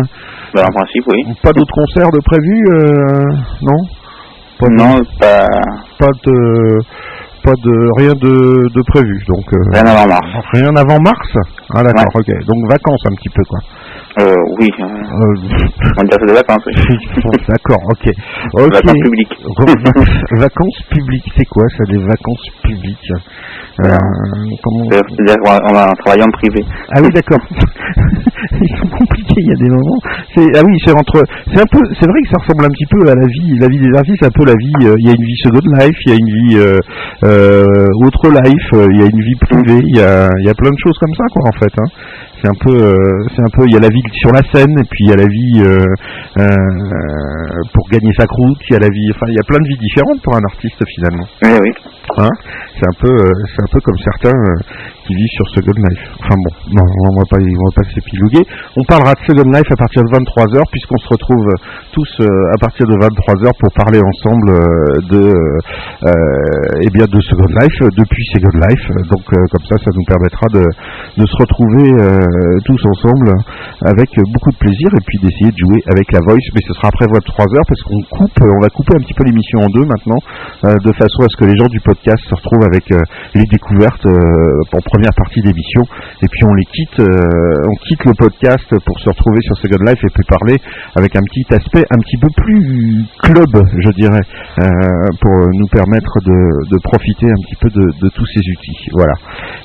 Ben, en principe, oui. Pas d'autres concerts de prévus, euh, non? Pas de- Non, pas. pas de pas de rien de, de prévu. Donc euh, Rien avant mars. Rien avant mars? Ah d'accord, ok. Donc vacances un petit peu quoi. Euh, oui. euh, Euh, on c'est des vacances, oui. d'accord, ok. Vacances publiques. Vac- vacances publiques, c'est quoi ça des vacances publiques Euh, comment... C'est- C'est-à-dire qu'on va, travailler en privé. Ah oui, d'accord. Ils sont compliqués, il y a des moments. C'est, ah oui, c'est entre. C'est un peu. C'est vrai que ça ressemble un petit peu à la vie. La vie des artistes, c'est un peu la vie. euh, Il y a une vie second life, il y a une vie euh, euh, autre life, il y a une vie privée, il y a, il y a plein de choses comme ça, quoi, en fait. Hein. C'est un peu. euh, c'est un peu. Il y a la vie sur la scène, et puis il y a la vie euh, euh, pour gagner sa croûte. Il y a la vie. Enfin, il y a plein de vies différentes pour un artiste finalement. Oui, oui. Hein c'est un peu, euh, c'est un peu comme certains euh, qui vivent sur Second Life. Enfin bon, non, on va pas, on va pas s'épiloguer. On parlera de Second Life à partir de 23 h puisqu'on se retrouve tous euh, à partir de 23 h pour parler ensemble de, eh bien, de Second Life depuis Second Life. Donc comme ça, ça nous permettra de, de se retrouver tous ensemble avec beaucoup de plaisir et puis d'essayer de jouer avec la voice. Mais ce sera après 23 h parce qu'on coupe, on va couper un petit peu l'émission en deux maintenant de façon à ce que les gens du podcast se retrouvent avec euh, les découvertes euh, en première partie d'émission. Et puis on les quitte euh, on quitte le podcast pour se retrouver sur Second Life et puis parler avec un petit aspect un petit peu plus club je dirais pour nous permettre de, de profiter un petit peu de, de tous ces outils. Voilà.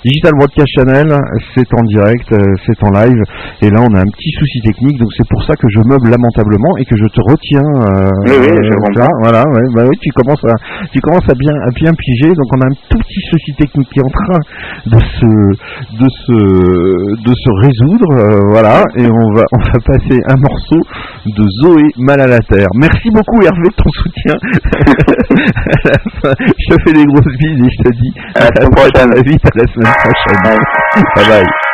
Digital Broadcast Channel c'est en direct c'est en live. Et là on a un petit souci technique donc c'est pour ça que je meuble lamentablement et que je te retiens euh, Oui, oui, je euh, voilà ouais, bah oui tu commences à tu commences à bien à bien piger donc on a un tout petit souci technique qui est en train de se de se de se résoudre. Euh, voilà. Et on va on va passer un morceau de Zoé mal à la terre merci beaucoup Hervé de ton soutien. À la je te fais des grosses bises et je te dis À la semaine prochaine. vite à la semaine prochaine. Bye bye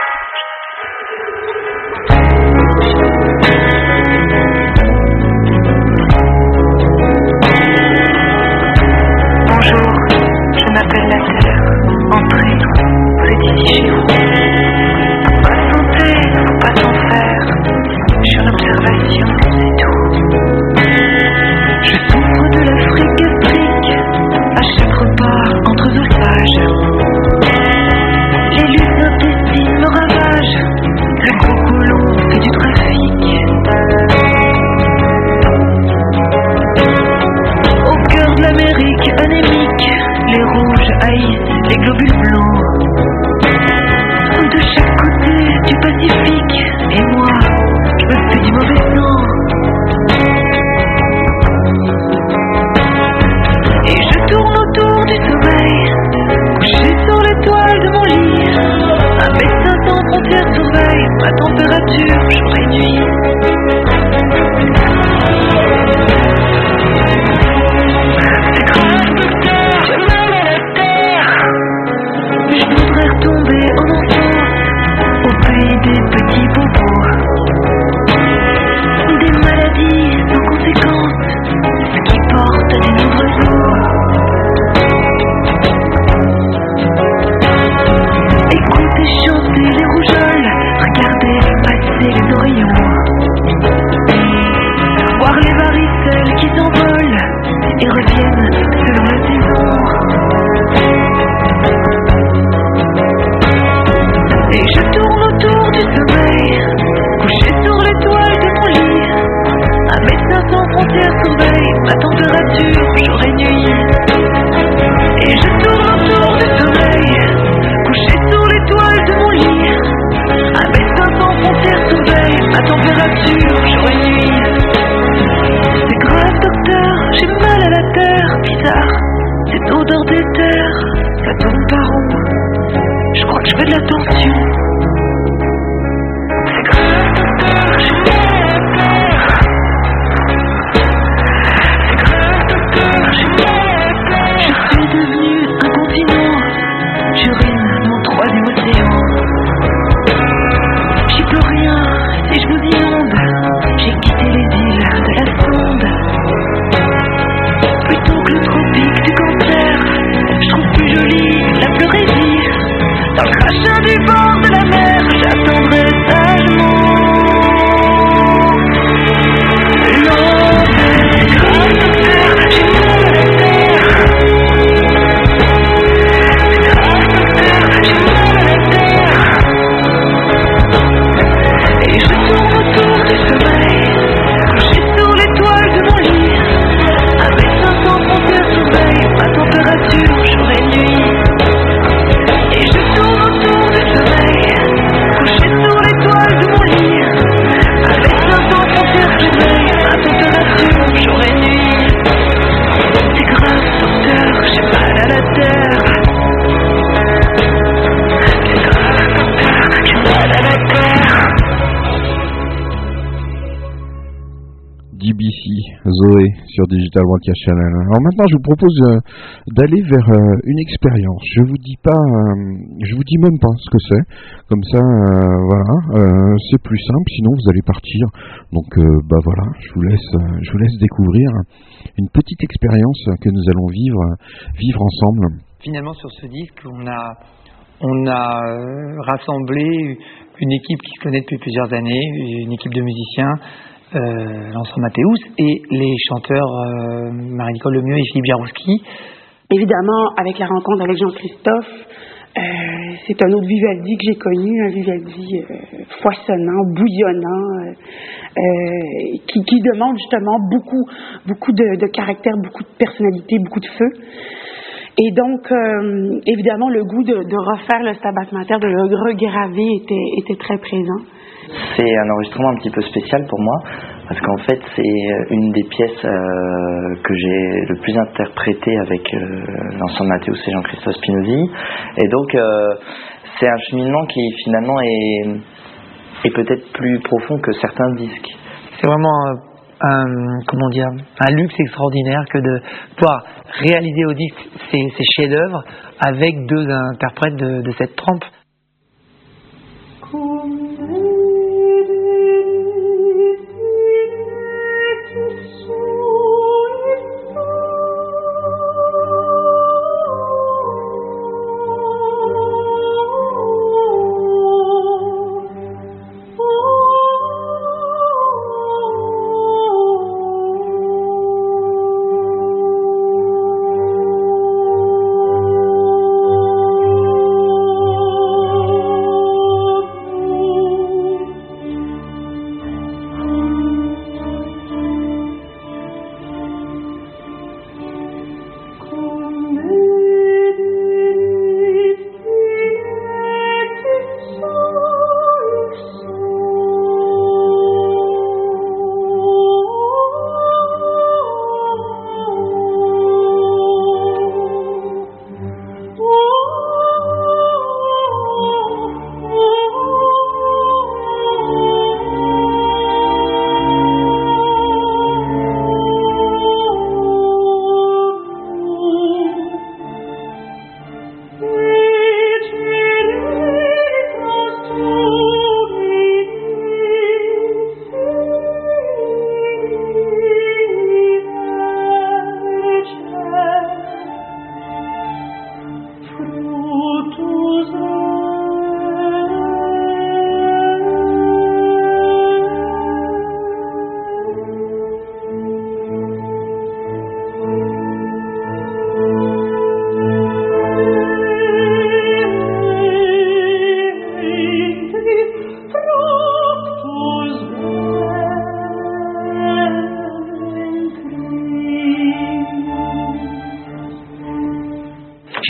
les rouges haïssent les globules Alors maintenant, je vous propose euh, d'aller vers euh, une expérience. Je vous dis pas, euh, je vous dis même pas ce que c'est. Comme ça, voilà, c'est plus simple. Sinon, vous allez partir. Donc, bah voilà, je vous laisse, je vous laisse découvrir une petite expérience que nous allons vivre, vivre ensemble. Finalement, sur ce disque, on a, on a rassemblé une équipe qui se connaît depuis plusieurs années, une équipe de musiciens, euh, l'ensemble Mathéus, et les chanteurs euh, Marie-Nicole Lemieux et Philippe Jarouski. Évidemment, avec la rencontre avec Jean-Christophe, euh, c'est un autre Vivaldi que j'ai connu, un Vivaldi euh, foisonnant, bouillonnant, euh, qui, demande justement beaucoup, beaucoup de, de caractère, beaucoup de personnalité, beaucoup de feu. Et donc, évidemment, le goût de, refaire le Stabat Mater, de le regraver était très présent. C'est un enregistrement un petit peu spécial pour moi parce qu'en fait c'est une des pièces euh, que j'ai le plus interprétée avec euh, l'ensemble Mathéus et Jean-Christophe Spinozzi et donc euh, c'est un cheminement qui finalement est, est peut-être plus profond que certains disques. C'est vraiment un, un- comment dire, un luxe extraordinaire que de pouvoir réaliser au disque ces, ces chefs-d'œuvre avec deux interprètes de, de cette trempe. J'ai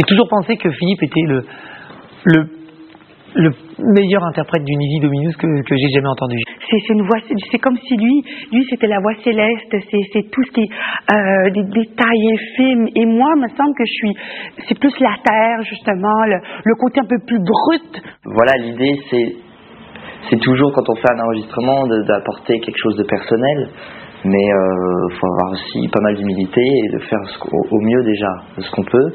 toujours pensé que Philippe était le, le, le meilleur interprète d'une Easy Dominus que, que j'ai jamais entendu. C'est c'est une voix, c'est- comme si lui, lui c'était la voix céleste, c'est c'est tout ce qui est euh, des détails infimes. Et moi, il me semble que je suis, c'est plus la terre justement, le, le côté un peu plus brut. Voilà, l'idée c'est c'est toujours quand on fait un enregistrement de- d'apporter quelque chose de personnel, mais il faut avoir aussi pas mal d'humilité et de faire ce au mieux déjà ce qu'on peut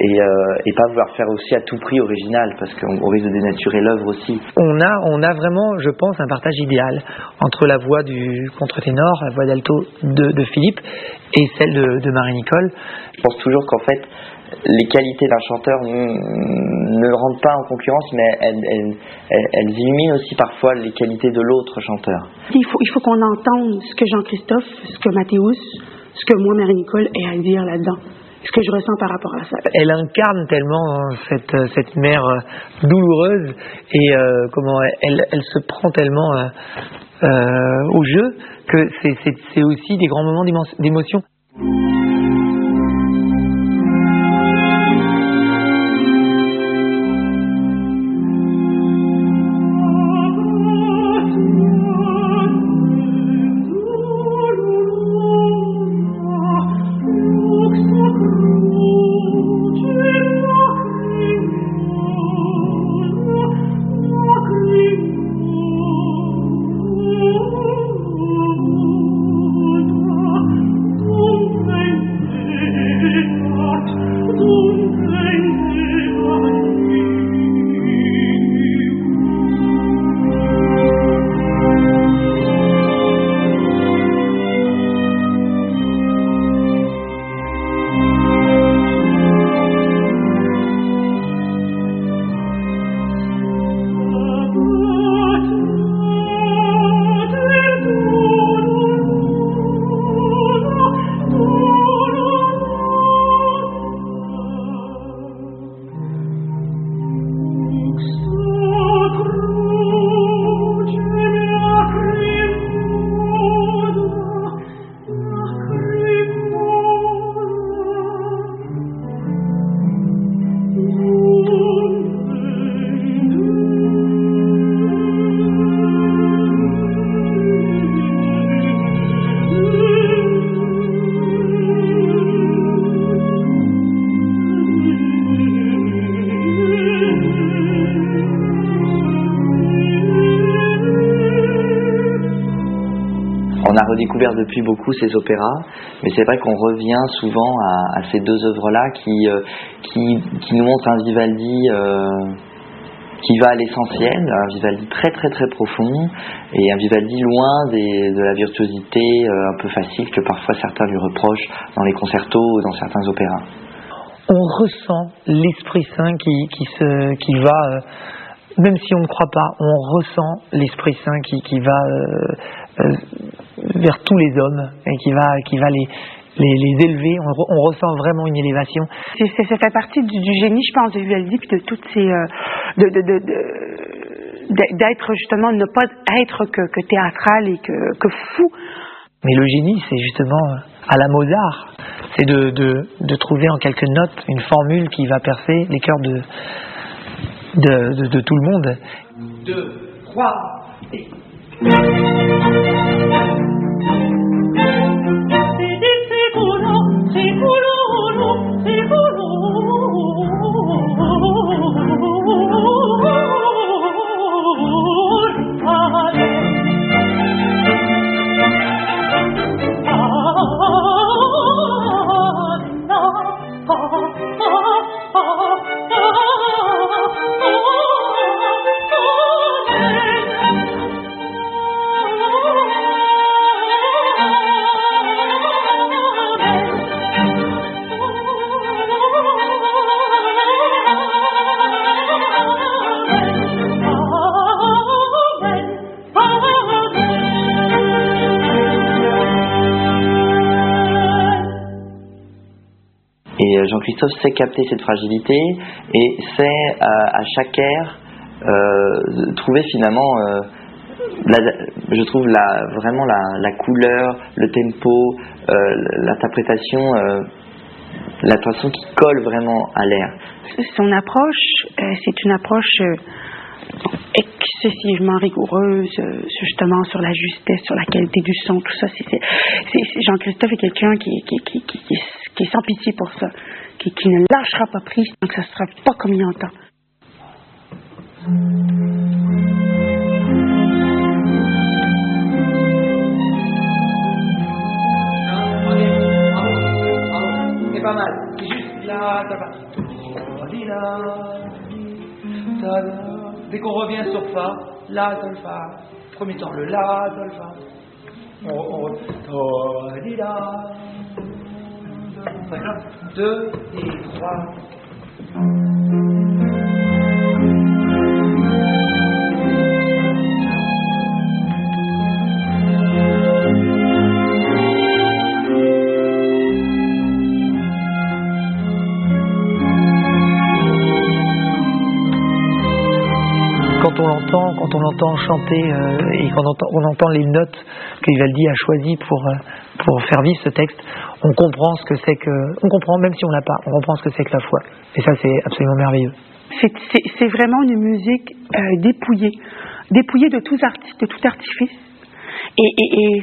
et, euh, et pas vouloir faire aussi à tout prix original parce qu'on on risque de dénaturer l'œuvre aussi. On a, on a vraiment, je pense, un partage idéal entre la voix du contre-ténor, la voix d'alto de, de Philippe et celle de, de Marie-Nicole. Je pense toujours qu'en fait les qualités d'un chanteur ne rentrent pas en concurrence mais elles, elles- elles- elles illuminent aussi parfois les qualités de l'autre chanteur. Il faut, il faut qu'on entende ce que Jean-Christophe, ce que Mathéus, ce que moi, Marie-Nicole, ait à dire là-dedans. Ce que je ressens par rapport à ça. Elle incarne tellement cette, euh, cette mère euh, douloureuse et euh, comment elle, elle se prend tellement euh, euh, au jeu que c'est- aussi des grands moments d'émo- d'émotion. Depuis beaucoup ces opéras, mais c'est vrai qu'on revient souvent à, ces deux œuvres-là qui, euh, qui, qui nous montrent un Vivaldi euh, qui va à l'essentiel, un Vivaldi très très très profond et un Vivaldi loin de la virtuosité euh, un peu facile que parfois certains lui reprochent dans les concertos ou dans certains opéras. On ressent l'Esprit Saint qui, qui, se, qui va, même si on ne croit pas, on ressent l'Esprit Saint qui, qui va vers tous les hommes et qui va, qui va les, les, les élever. On, re- on ressent vraiment une élévation. C'est, c'est- ça fait partie du, du génie, je pense, de Vivaldi, puis de toutes ces. euh, de, de, de, de- d'être- justement, ne pas être que, que théâtral et que, que fou. Mais le génie, c'est justement euh, à la Mozart, c'est de, de, de trouver en quelques notes une formule qui va percer les cœurs de, de, de, de tout le monde. Deux, trois, et... Et euh, Jean-Christophe sait capter cette fragilité et sait euh, à chaque air euh, trouver finalement, euh, la- je trouve la, vraiment la, la couleur, le tempo, l'interprétation, euh, l'intention qui colle vraiment à l'air. Son approche, c'est une approche excessivement rigoureuse, justement sur la justesse, sur la qualité du son, tout ça. Jean-Christophe est quelqu'un qui, qui, qui est sans pitié pour ça, qui, qui ne lâchera pas prise tant que ça ne sera pas comme il entend. C'est pas mal. Juste. Dès qu'on revient sur Fa, La, Fa. Premier temps, le La, Fa. On, 2 et 3. quand on l'entend, quand on l'entend chanter euh, et quand on entend, on entend, les notes que Vivaldi a choisies pour, euh, pour faire vivre ce texte, on comprend ce que c'est que, on comprend même si on l'a pas, on comprend ce que c'est que la foi. Et ça, c'est absolument merveilleux. C'est, vraiment une musique euh, dépouillée, dépouillée de tout, arti- de tout artifice. Et, et- et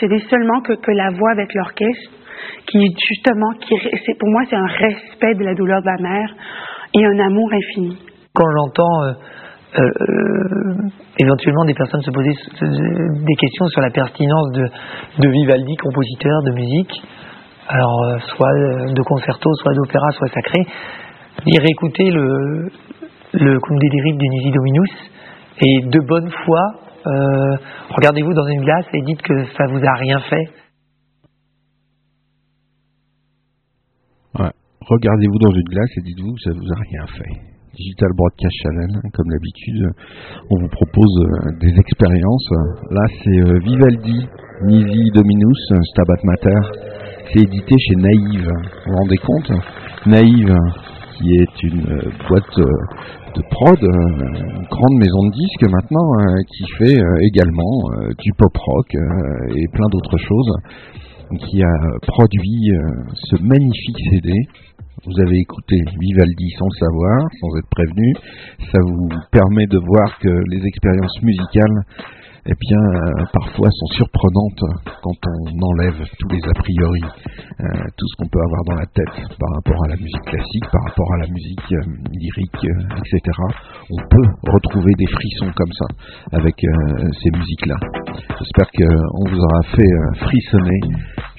c'est, seulement que, que la voix avec l'orchestre, qui justement, qui, pour moi, c'est un respect de la douleur de la mère et un amour infini. Quand j'entends euh, euh, éventuellement des personnes se poser des questions sur la pertinence de, de Vivaldi, compositeur de musique, alors euh, soit euh, de concerto, soit d'opéra, soit sacré, dire écoutez le, le Cum de Nisi Dominus et de bonne foi, euh, regardez-vous dans une glace et dites que ça vous a rien fait. Regardez-vous dans une glace et dites-vous que ça vous a rien fait. Digital Broadcast hein, comme d'habitude, on vous propose des expériences. Là, c'est Vivaldi, Nisi Dominus, Stabat Mater. C'est édité chez Naïve. Vous vous rendez compte Naïve, qui est une euh, boîte euh, de prod, euh, une grande maison de disques maintenant, euh, qui fait euh, également du pop rock et plein d'autres choses, qui a produit ce magnifique CD. Vous avez écouté Vivaldi sans le savoir, sans être prévenu. Ça vous permet de voir que les expériences musicales eh bien, euh, parfois sont surprenantes quand on enlève tous les a priori, euh, tout ce qu'on peut avoir dans la tête par rapport à la musique classique, par rapport à la musique euh, lyrique, etc. On peut retrouver des frissons comme ça avec ces musiques-là. J'espère qu'on vous aura fait frissonner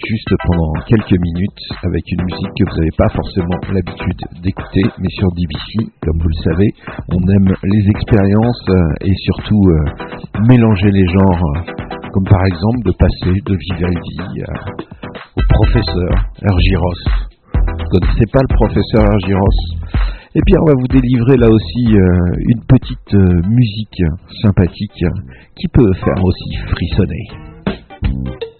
juste pendant quelques minutes avec une musique que vous n'avez pas forcément l'habitude d'écouter, mais sur DBC, comme vous le savez, on aime les expériences euh, et surtout euh, mélanger les genres, euh, comme par exemple de passer de Vivaldi au professeur Ergiros. Vous ne connaissez pas le professeur Ergiros et eh puis on va vous délivrer là aussi une petite musique sympathique qui peut faire aussi frissonner.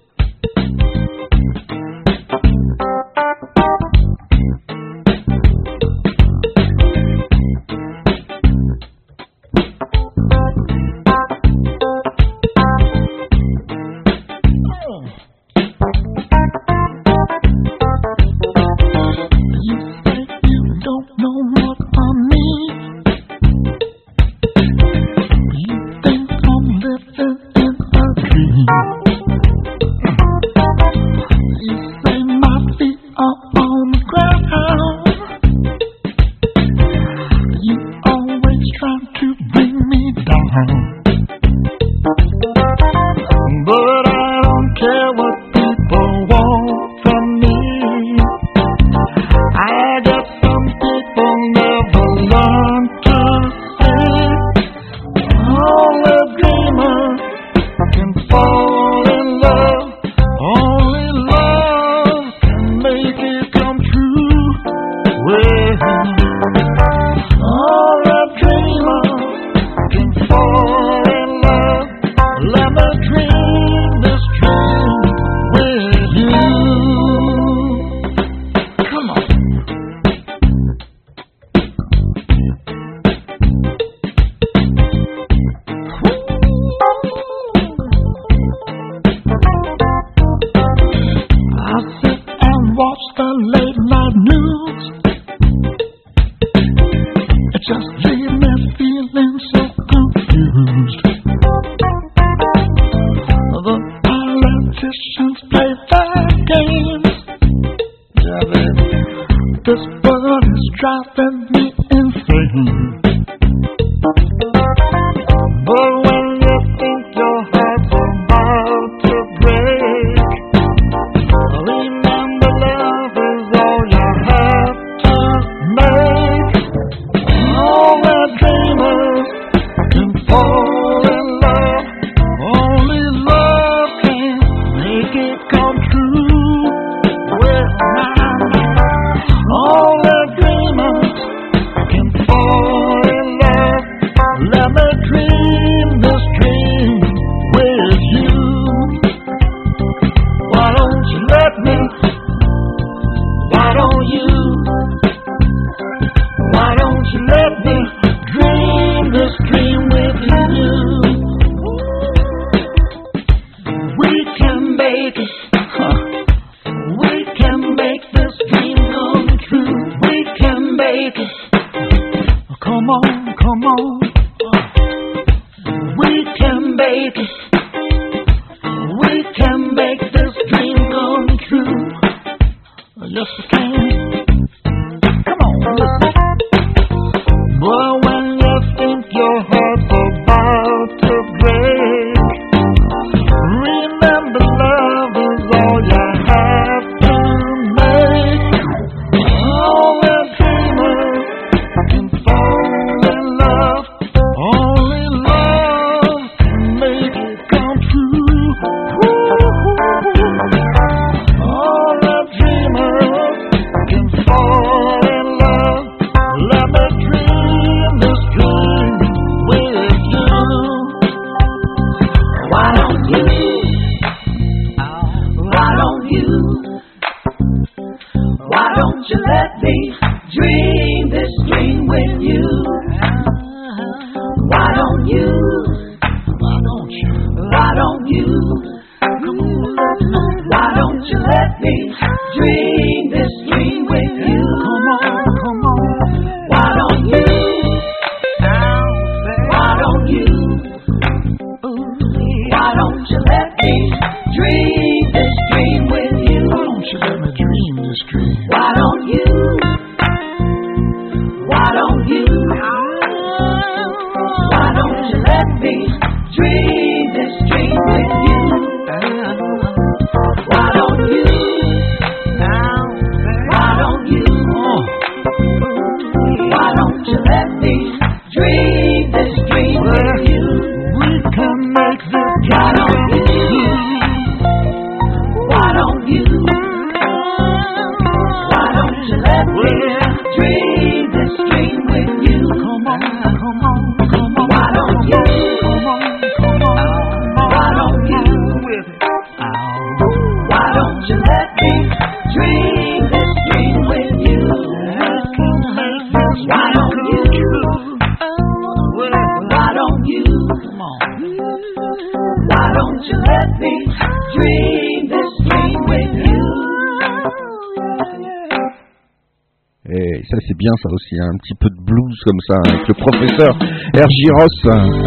Comme ça avec le professeur R.J. Ross.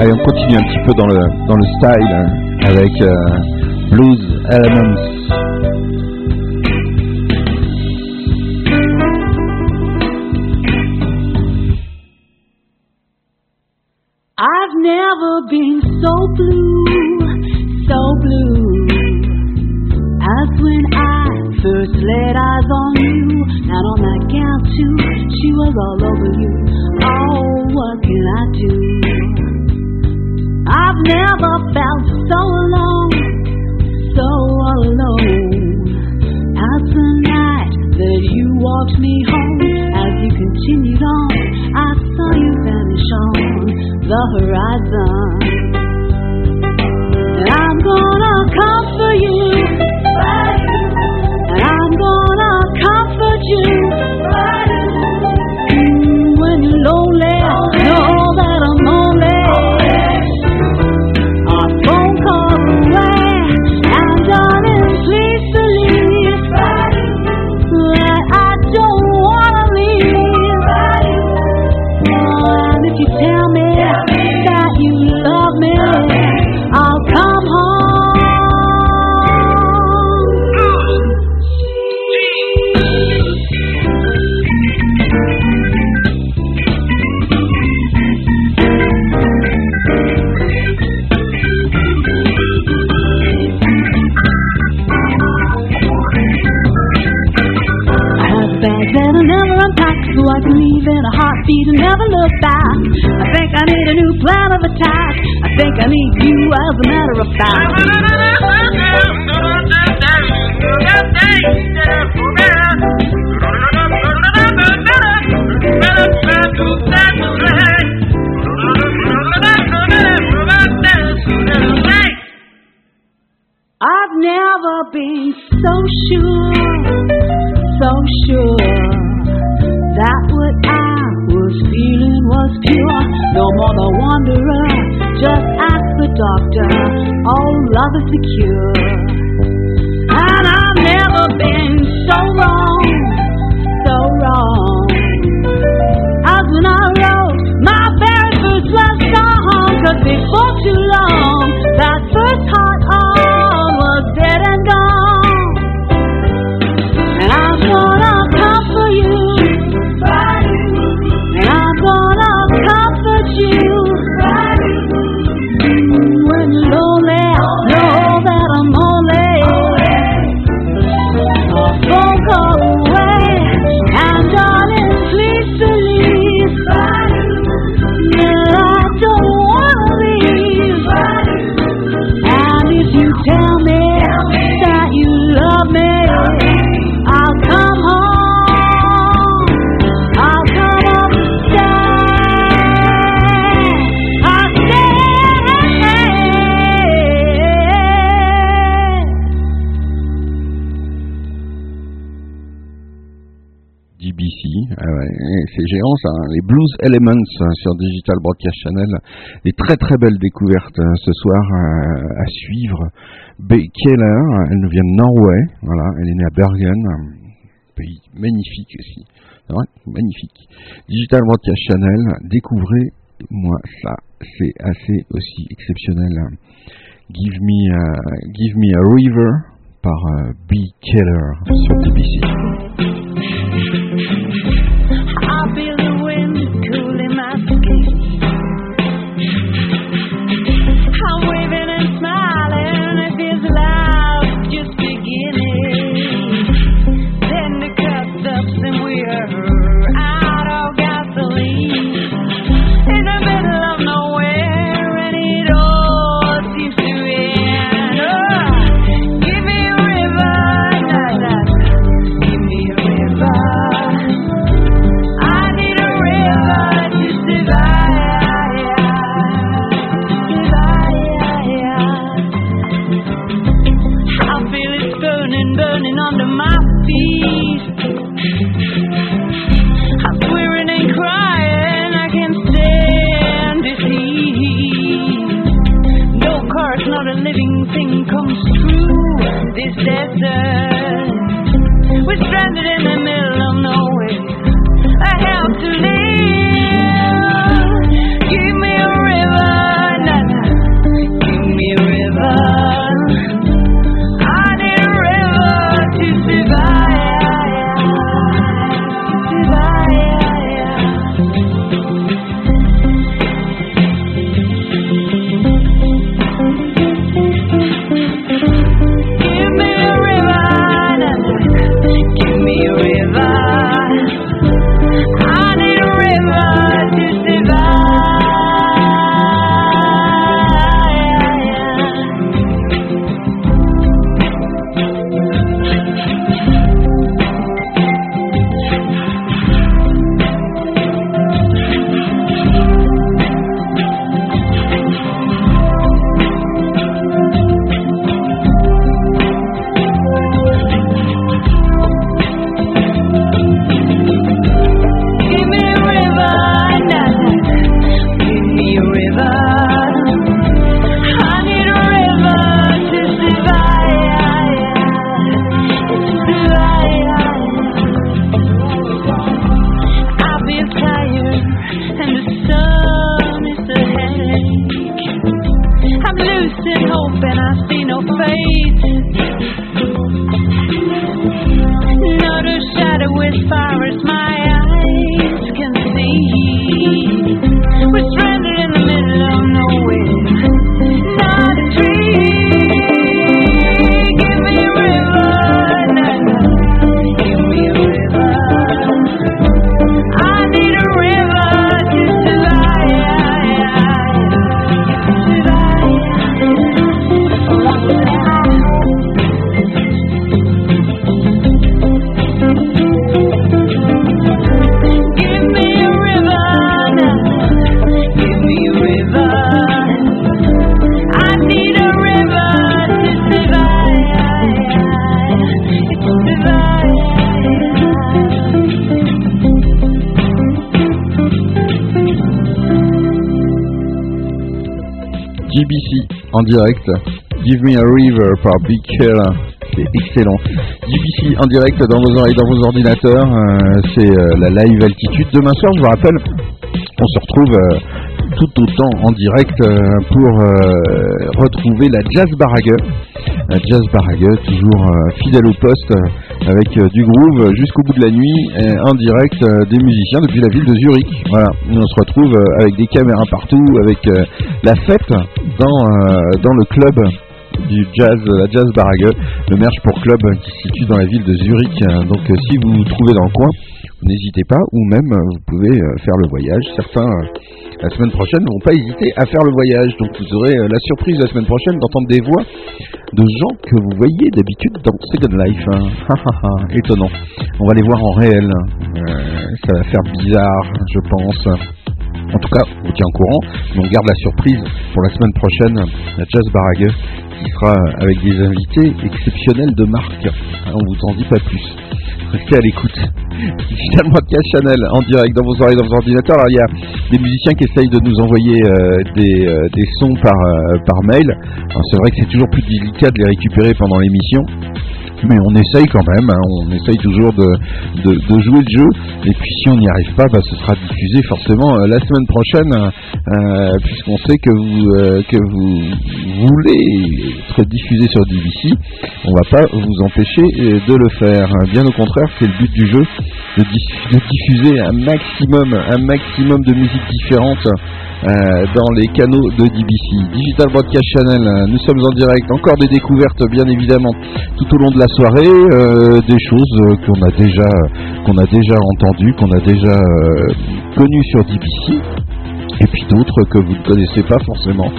Allez, on continue un petit peu dans le, dans le style hein, avec euh, Blues Elements. I've never been so blue, so blue as when I first laid eyes on you. And on that gal too, she was all over you. Oh, what can I do? I've never felt so alone, so alone as the night that you walked me home. As you continued on, I saw you vanish on the horizon. And I'm gonna comfort you. You. Think I need you as a matter of fact. I've never been so sure, so sure doctor. all love is secure. And I've never been so wrong, so wrong. As when I wrote my very first love song, 'cause before too les Blues Elements hein, sur Digital Broadcast Channel, des très très belles découvertes hein, ce soir euh, à suivre. B. Keller, elle nous vient de Norway, voilà, elle est née à Bergen, pays magnifique aussi, magnifique. Digital Broadcast Channel, découvrez moi ça, c'est assez aussi exceptionnel. Give me, a- give me a river par euh, B. Keller sur feel this desert. We're stranded in the middle direct. Give me a river par Big Hell. C'est excellent. GBC en direct dans vos oreilles, dans vos ordinateurs. Euh, c'est euh, la live altitude. Demain soir, je vous rappelle, on se retrouve euh, tout autant en direct pour retrouver la Jazz Barague. La Jazz Barague, toujours fidèle au poste, avec du groove jusqu'au bout de la nuit, en direct des musiciens depuis la ville de Zurich. Voilà, on se retrouve avec des caméras partout, avec la fête dans, euh, dans le club du jazz, la Jazz Barague, le Merch pour Club qui se situe dans la ville de Zurich. Donc euh, si vous vous trouvez dans le coin, n'hésitez pas, ou même euh, vous pouvez faire le voyage. Certains, la semaine prochaine, ne vont pas hésiter à faire le voyage. Donc vous aurez la surprise la semaine prochaine d'entendre des voix de gens que vous voyez d'habitude dans Second Life. hein. Étonnant. On va les voir en réel. Euh, ça va faire bizarre, je pense. En tout cas, on vous tient au courant, mais on garde la surprise pour la semaine prochaine, la Jazz Barague, qui sera avec des invités exceptionnels de marque. Hein, On vous en dit pas plus. Restez à l'écoute. Digital Broadcast Channel en direct dans vos oreilles, dans vos ordinateurs. Alors il y a des musiciens qui essayent de nous envoyer euh, des, euh, des sons par, euh, par mail. C'est vrai que c'est toujours plus délicat de les récupérer pendant l'émission. Mais on essaye quand même, hein, on essaye toujours de, de, jouer le jeu. Et puis si on n'y arrive pas, bah, ce sera diffusé forcément euh, la semaine prochaine, euh, puisqu'on sait que vous, euh, que vous voulez être diffusé sur DBC. On va pas vous empêcher de le faire. Bien au contraire, c'est le but du jeu, de, diffuser un maximum, un maximum de musiques différentes euh, dans les canaux de DBC. Digital Broadcast Channel, euh, nous sommes en direct, encore des découvertes bien évidemment tout au long de la soirée, euh, des choses qu'on a déjà qu'on a déjà entendues, qu'on a déjà connues sur DBC. Et puis d'autres que vous ne connaissez pas forcément,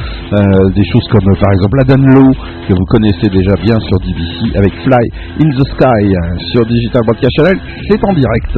des choses comme par exemple Adam Low que vous connaissez déjà bien sur DBC avec Fly in the Sky sur Digital Broadcast Channel, c'est en direct.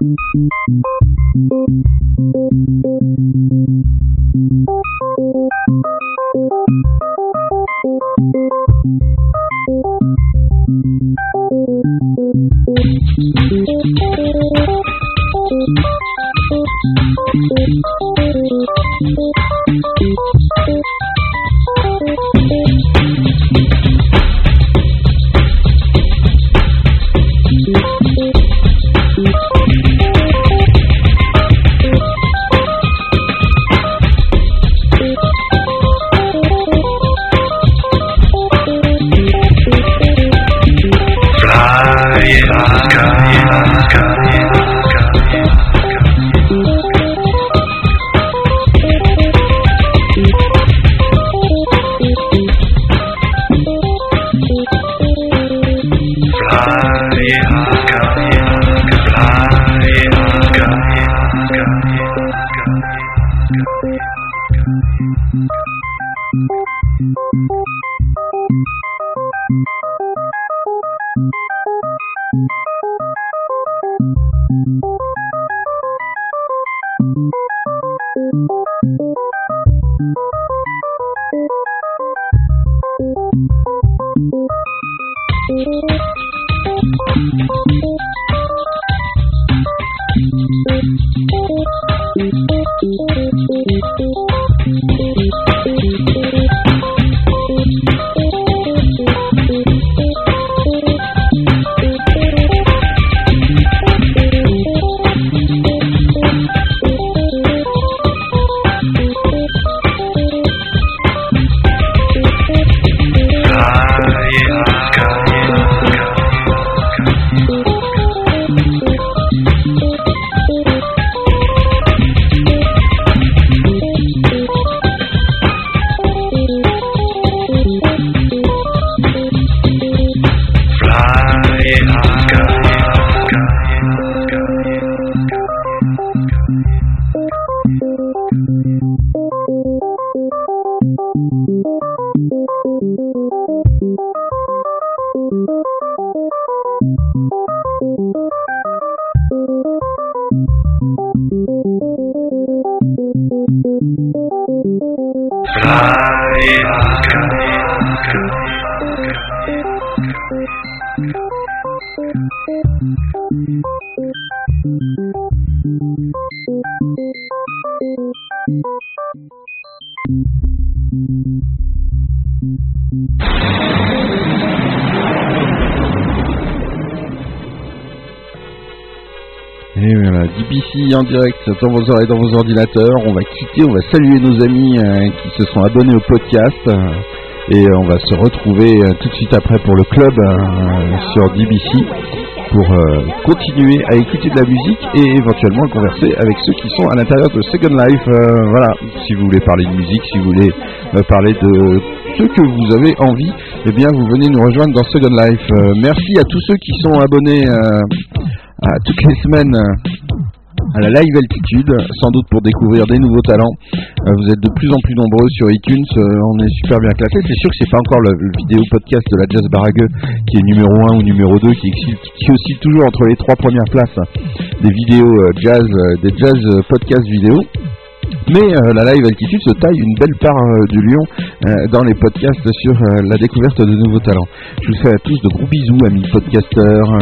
Thank you. Et En direct dans vos oreilles, dans vos ordinateurs. On va quitter, on va saluer nos amis euh, qui se sont abonnés au podcast. euh, et euh, on va se retrouver tout de suite après pour le club sur DBC pour continuer à écouter de la musique et éventuellement converser avec ceux qui sont à l'intérieur de Second Life. Voilà, si vous voulez parler de musique, si vous voulez parler de ce que vous avez envie, eh bien vous venez nous rejoindre dans Second Life. Merci à tous ceux qui sont abonnés à toutes les semaines à la live altitude, sans doute pour découvrir des nouveaux talents. Euh, vous êtes de plus en plus nombreux sur iTunes, euh, on est super bien classé. C'est sûr que c'est pas encore le, vidéo podcast de la Jazz Barague qui est numéro 1 ou numéro 2, qui, qui oscille toujours entre les trois premières places des vidéos euh, jazz, des jazz euh, podcast vidéo. Mais la live altitude se taille une belle part du lion dans les podcasts sur la découverte de nouveaux talents. Je vous fais à tous de gros bisous, amis podcasteurs.